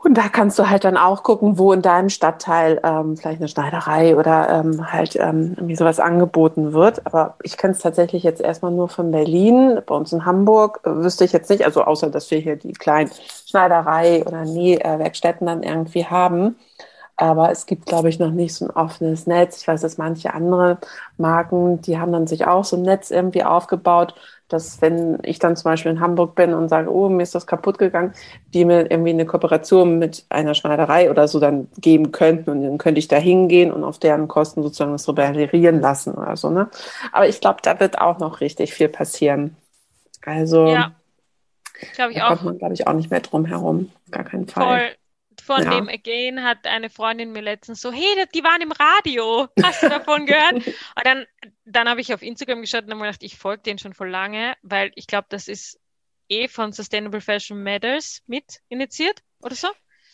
Und da kannst du halt dann auch gucken, wo in deinem Stadtteil ähm, vielleicht eine Schneiderei oder ähm, halt ähm, irgendwie sowas angeboten wird. Aber ich kenne es tatsächlich jetzt erstmal nur von Berlin. Bei uns in Hamburg äh, wüsste ich jetzt nicht, also außer dass wir hier die kleinen Schneiderei oder Nähwerkstätten dann irgendwie haben. Aber es gibt, glaube ich, noch nicht so ein offenes Netz. Ich weiß, dass manche andere Marken, die haben dann sich auch so ein Netz irgendwie aufgebaut, dass wenn ich dann zum Beispiel in Hamburg bin und sage, oh, mir ist das kaputt gegangen, die mir irgendwie eine Kooperation mit einer Schneiderei oder so dann geben könnten und dann könnte ich da hingehen und auf deren Kosten sozusagen das reparieren lassen oder so, ne? Aber ich glaube, da wird auch noch richtig viel passieren. Also, ja, glaube ich da auch. kommt man, glaube ich, auch nicht mehr drum herum. Gar keinen Fall. Voll von ja. dem Again hat eine Freundin mir letztens so, hey, die waren im Radio, hast du davon gehört? <laughs> Und dann, dann habe ich auf Instagram geschaut und habe mir gedacht, ich folge denen schon voll lange, weil ich glaube, das ist eh von Sustainable Fashion Matters mit initiiert oder so.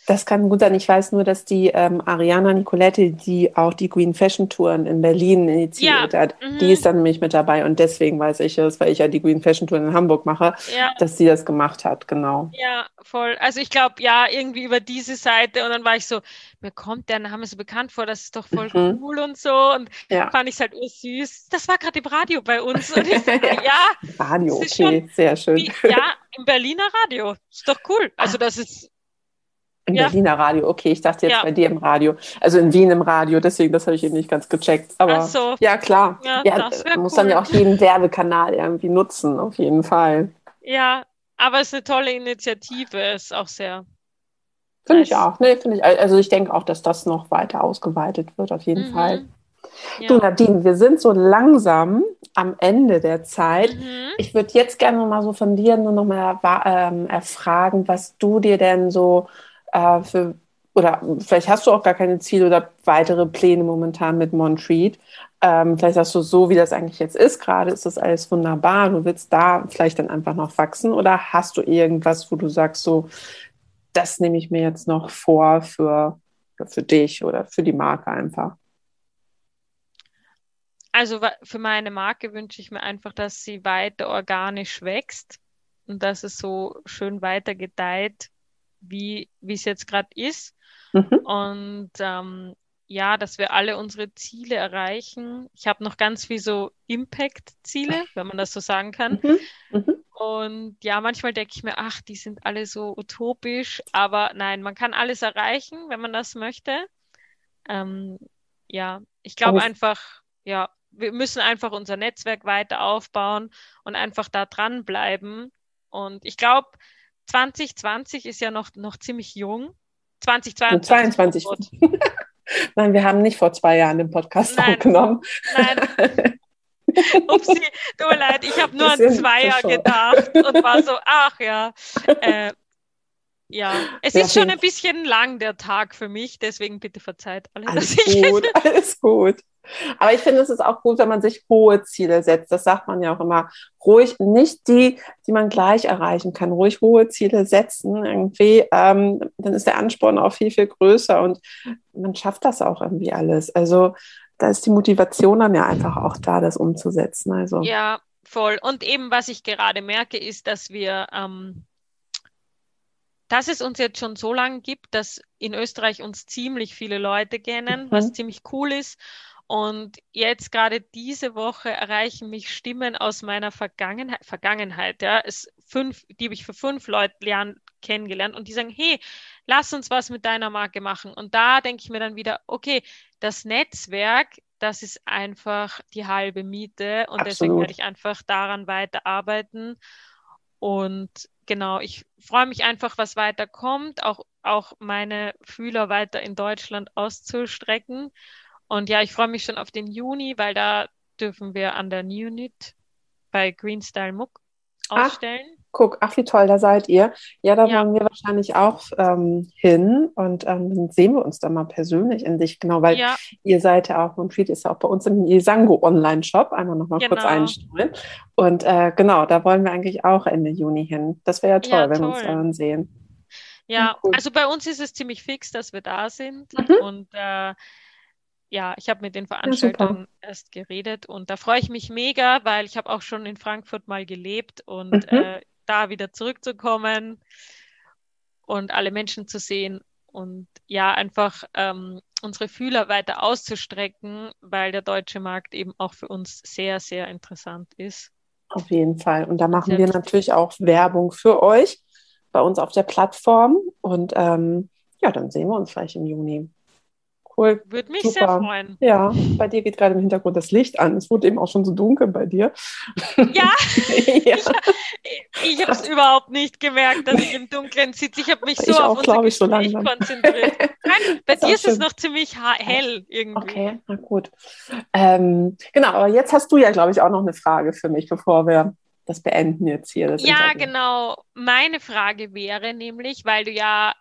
Das kann gut sein. Ich weiß nur, dass die ähm, Ariana Nicoletti, die auch die Green Fashion Touren in Berlin initiiert ja. hat, mhm. die ist dann nämlich mit dabei. Und deswegen weiß ich es, weil ich ja die Green Fashion Touren in Hamburg mache, ja. dass sie das gemacht hat, genau. Ja, voll. Also ich glaube, ja, irgendwie über diese Seite. Und dann war ich so, mir kommt der Name so bekannt vor, das ist doch voll mhm. cool und so. Und ja. fand ich es halt süß. Das war gerade im Radio bei uns. Und ich, <laughs> ja, Radio, okay, schon, sehr schön. Wie, ja, im Berliner Radio. Ist doch cool. Also das ist im ja. Berliner Radio, okay, ich dachte jetzt ja. bei dir im Radio. Also in Wien im Radio, deswegen, das habe ich eben nicht ganz gecheckt. Aber so. ja, klar. Ja, ja muss cool. dann ja auch jeden Werbekanal irgendwie nutzen, auf jeden Fall. Ja, aber es ist eine tolle Initiative, ist auch sehr. Finde nice. ich auch. Nee, finde ich. Also ich denke auch, dass das noch weiter ausgeweitet wird, auf jeden mhm. Fall. Ja. Du, Nadine, wir sind so langsam am Ende der Zeit. Mhm. Ich würde jetzt gerne mal so von dir nur noch mal ähm, erfragen, was du dir denn so äh, für, oder vielleicht hast du auch gar keine Ziele oder weitere Pläne momentan mit Montreat. Ähm, vielleicht hast du so, wie das eigentlich jetzt ist, gerade ist das alles wunderbar. Du willst da vielleicht dann einfach noch wachsen oder hast du irgendwas, wo du sagst, so, das nehme ich mir jetzt noch vor für, für dich oder für die Marke einfach? Also für meine Marke wünsche ich mir einfach, dass sie weiter organisch wächst und dass es so schön weiter gedeiht, wie es jetzt gerade ist. Mhm. Und ähm, ja, dass wir alle unsere Ziele erreichen. Ich habe noch ganz viel so Impact-Ziele, wenn man das so sagen kann. Mhm. Mhm. Und ja, manchmal denke ich mir, ach, die sind alle so utopisch, aber nein, man kann alles erreichen, wenn man das möchte. Ähm, ja, ich glaube einfach, ja, wir müssen einfach unser Netzwerk weiter aufbauen und einfach da dranbleiben. Und ich glaube, 2020 ist ja noch, noch ziemlich jung. 2022. 22. <laughs> Nein, wir haben nicht vor zwei Jahren den Podcast nein, aufgenommen. Nein. <laughs> Upsi, tut mir leid, ich habe nur an Zweier gedacht und war so, ach ja. Äh, ja, es ja, ist schon ein bisschen lang der Tag für mich, deswegen bitte verzeiht alles. Alles gut, alles gut. Aber ich finde, es ist auch gut, wenn man sich hohe Ziele setzt. Das sagt man ja auch immer. Ruhig nicht die, die man gleich erreichen kann. Ruhig hohe Ziele setzen irgendwie. Ähm, dann ist der Ansporn auch viel, viel größer und man schafft das auch irgendwie alles. Also da ist die Motivation dann ja einfach auch da, das umzusetzen. Also. Ja, voll. Und eben, was ich gerade merke, ist, dass wir, ähm, dass es uns jetzt schon so lange gibt, dass in Österreich uns ziemlich viele Leute kennen, mhm. was ziemlich cool ist. Und jetzt gerade diese Woche erreichen mich Stimmen aus meiner Vergangenheit, Vergangenheit, ja, es fünf, die habe ich für fünf Leute lernen, kennengelernt und die sagen, hey, lass uns was mit deiner Marke machen. Und da denke ich mir dann wieder, okay, das Netzwerk, das ist einfach die halbe Miete und Absolut. deswegen werde ich einfach daran weiterarbeiten. Und genau, ich freue mich einfach, was weiter kommt, auch, auch meine Fühler weiter in Deutschland auszustrecken. Und ja, ich freue mich schon auf den Juni, weil da dürfen wir an der Unit bei Green Style Muck ausstellen. Ach, guck, ach wie toll, da seid ihr. Ja, da ja. wollen wir wahrscheinlich auch ähm, hin und ähm, dann sehen wir uns da mal persönlich in sich, genau, weil ja. ihr seid ja auch, Montreat ist ja auch bei uns im Isango Online-Shop, einmal nochmal genau. kurz einstreuen. Und äh, genau, da wollen wir eigentlich auch Ende Juni hin. Das wäre ja toll, ja, wenn wir uns dann sehen. Ja, cool. also bei uns ist es ziemlich fix, dass wir da sind mhm. und äh, ja, ich habe mit den Veranstaltern ja, erst geredet und da freue ich mich mega, weil ich habe auch schon in Frankfurt mal gelebt und mhm. äh, da wieder zurückzukommen und alle Menschen zu sehen und ja, einfach ähm, unsere Fühler weiter auszustrecken, weil der deutsche Markt eben auch für uns sehr, sehr interessant ist. Auf jeden Fall. Und da machen sehr wir natürlich auch Werbung für euch bei uns auf der Plattform. Und ähm, ja, dann sehen wir uns vielleicht im Juni. Cool. Würde mich Super. sehr freuen. Ja, bei dir geht gerade im Hintergrund das Licht an. Es wurde eben auch schon so dunkel bei dir. Ja, <laughs> ja. ich, ich habe es überhaupt nicht gemerkt, dass ich im Dunkeln sitze. Ich habe mich so ich auf auch, unser Gespräch so konzentriert. Nein, <laughs> bei dir ist es noch ziemlich hell irgendwie. Okay, na gut. Ähm, genau, aber jetzt hast du ja, glaube ich, auch noch eine Frage für mich, bevor wir das beenden jetzt hier. ja, Interview. genau. Meine Frage wäre nämlich, weil du ja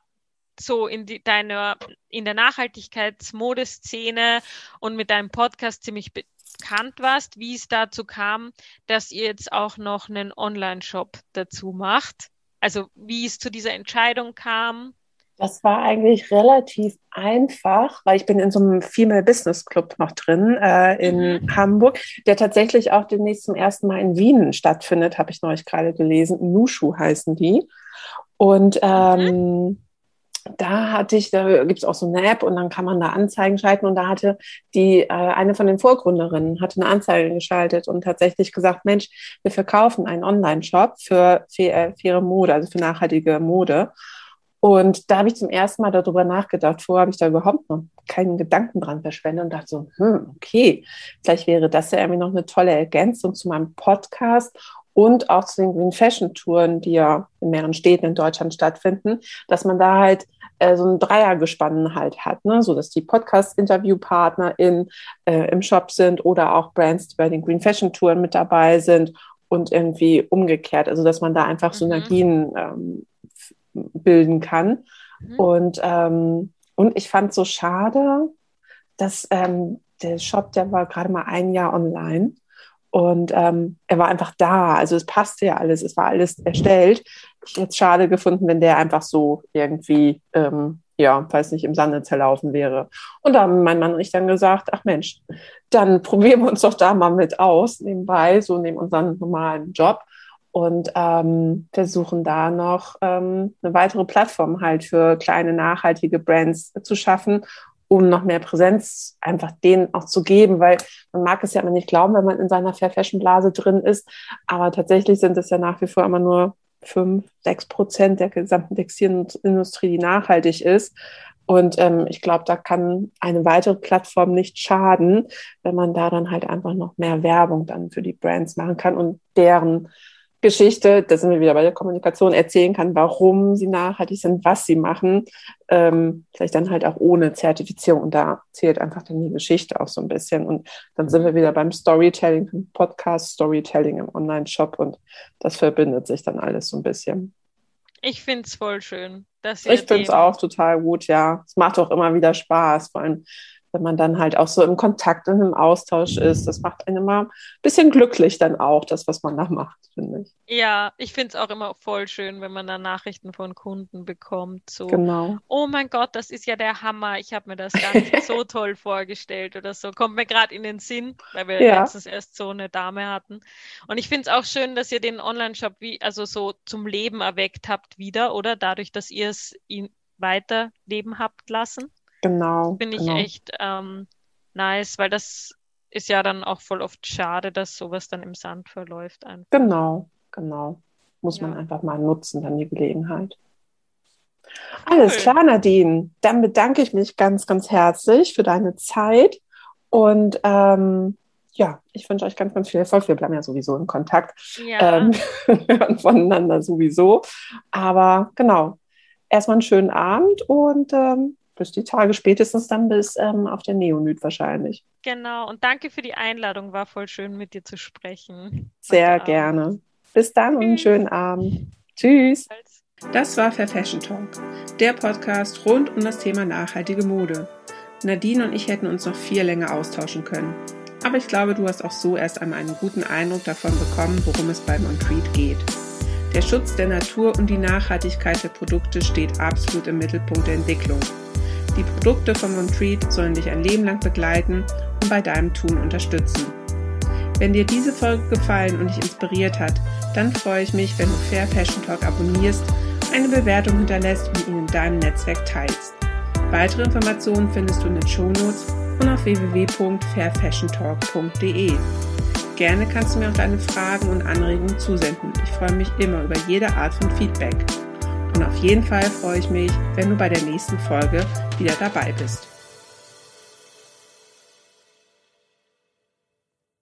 so in die, deiner, in der Nachhaltigkeitsmodeszene und mit deinem Podcast ziemlich bekannt warst, wie es dazu kam, dass ihr jetzt auch noch einen Online-Shop dazu macht. Also wie es zu dieser Entscheidung kam. Das war eigentlich relativ einfach, weil ich bin in so einem Female Business Club noch drin äh, in mhm. Hamburg, der tatsächlich auch demnächst zum ersten Mal in Wien stattfindet, habe ich neulich gerade gelesen. Nushu heißen die. Und ähm, mhm da hatte ich, da gibt es auch so eine App und dann kann man da Anzeigen schalten und da hatte die, äh, eine von den Vorgründerinnen hatte eine Anzeige geschaltet und tatsächlich gesagt, Mensch, wir verkaufen einen Online-Shop für äh, faire Mode, also für nachhaltige Mode. Und da habe ich zum ersten Mal darüber nachgedacht. Vorher habe ich da überhaupt noch keinen Gedanken dran verschwendet und dachte so, hm, okay, vielleicht wäre das ja irgendwie noch eine tolle Ergänzung zu meinem Podcast und auch zu den Green Fashion Touren, die ja in mehreren Städten in Deutschland stattfinden, dass man da halt äh, so ein Dreiergespann halt hat, ne? so dass die Podcast-Interviewpartner in, äh, im Shop sind oder auch Brands, die bei den Green Fashion Touren mit dabei sind und irgendwie umgekehrt, also dass man da einfach mhm. Synergien ähm, bilden kann. Mhm. Und, ähm, und ich fand so schade, dass ähm, der Shop, der war gerade mal ein Jahr online und ähm, er war einfach da. Also es passte ja alles, es war alles erstellt. Ich hätte es schade gefunden, wenn der einfach so irgendwie, ähm, ja, weiß nicht, im Sande zerlaufen wäre. Und da haben mein Mann und ich dann gesagt, ach Mensch, dann probieren wir uns doch da mal mit aus, nebenbei, so neben unserem normalen Job. Und ähm, versuchen da noch ähm, eine weitere Plattform halt für kleine nachhaltige Brands zu schaffen um noch mehr Präsenz einfach denen auch zu geben, weil man mag es ja immer nicht glauben, wenn man in seiner Fair Fashion Blase drin ist, aber tatsächlich sind es ja nach wie vor immer nur fünf, sechs Prozent der gesamten Textilindustrie, die nachhaltig ist. Und ähm, ich glaube, da kann eine weitere Plattform nicht schaden, wenn man da dann halt einfach noch mehr Werbung dann für die Brands machen kann und deren Geschichte, da sind wir wieder bei der Kommunikation, erzählen kann, warum sie nachhaltig sind, was sie machen, ähm, vielleicht dann halt auch ohne Zertifizierung. Und da zählt einfach dann die Geschichte auch so ein bisschen. Und dann sind wir wieder beim Storytelling, Podcast Storytelling im Online-Shop und das verbindet sich dann alles so ein bisschen. Ich finde es voll schön. Dass ich finde es auch total gut, ja. Es macht auch immer wieder Spaß, vor allem wenn man dann halt auch so im Kontakt und im Austausch ist. Das macht einen immer ein bisschen glücklich dann auch, das, was man da macht, finde ich. Ja, ich finde es auch immer voll schön, wenn man dann Nachrichten von Kunden bekommt. So, genau. oh mein Gott, das ist ja der Hammer. Ich habe mir das gar nicht <laughs> so toll vorgestellt oder so. Kommt mir gerade in den Sinn, weil wir ja. letztens erst so eine Dame hatten. Und ich finde es auch schön, dass ihr den Online-Shop wie, also so zum Leben erweckt habt wieder, oder? Dadurch, dass ihr es ihn weiterleben habt lassen. Genau. Finde ich genau. echt ähm, nice, weil das ist ja dann auch voll oft schade, dass sowas dann im Sand verläuft. Einfach. Genau, genau. Muss ja. man einfach mal nutzen, dann die Gelegenheit. Cool. Alles klar, Nadine. Dann bedanke ich mich ganz, ganz herzlich für deine Zeit und ähm, ja, ich wünsche euch ganz, ganz viel Erfolg. Wir bleiben ja sowieso in Kontakt. Ja. Ähm, <laughs> hören voneinander sowieso. Aber genau, erstmal einen schönen Abend und ähm, bis die Tage, spätestens dann bis ähm, auf der Neonyd wahrscheinlich. Genau, und danke für die Einladung, war voll schön mit dir zu sprechen. Sehr gerne. Bis dann und einen schönen Abend. Tschüss. Das war Fair Fashion Talk, der Podcast rund um das Thema nachhaltige Mode. Nadine und ich hätten uns noch viel länger austauschen können. Aber ich glaube, du hast auch so erst einmal einen guten Eindruck davon bekommen, worum es beim On geht. Der Schutz der Natur und die Nachhaltigkeit der Produkte steht absolut im Mittelpunkt der Entwicklung. Die Produkte von Montreat sollen dich ein Leben lang begleiten und bei deinem Tun unterstützen. Wenn dir diese Folge gefallen und dich inspiriert hat, dann freue ich mich, wenn du Fair Fashion Talk abonnierst, eine Bewertung hinterlässt und ihn in deinem Netzwerk teilst. Weitere Informationen findest du in den Shownotes und auf www.fairfashiontalk.de. Gerne kannst du mir auch deine Fragen und Anregungen zusenden. Ich freue mich immer über jede Art von Feedback. Und auf jeden Fall freue ich mich, wenn du bei der nächsten Folge wieder dabei bist.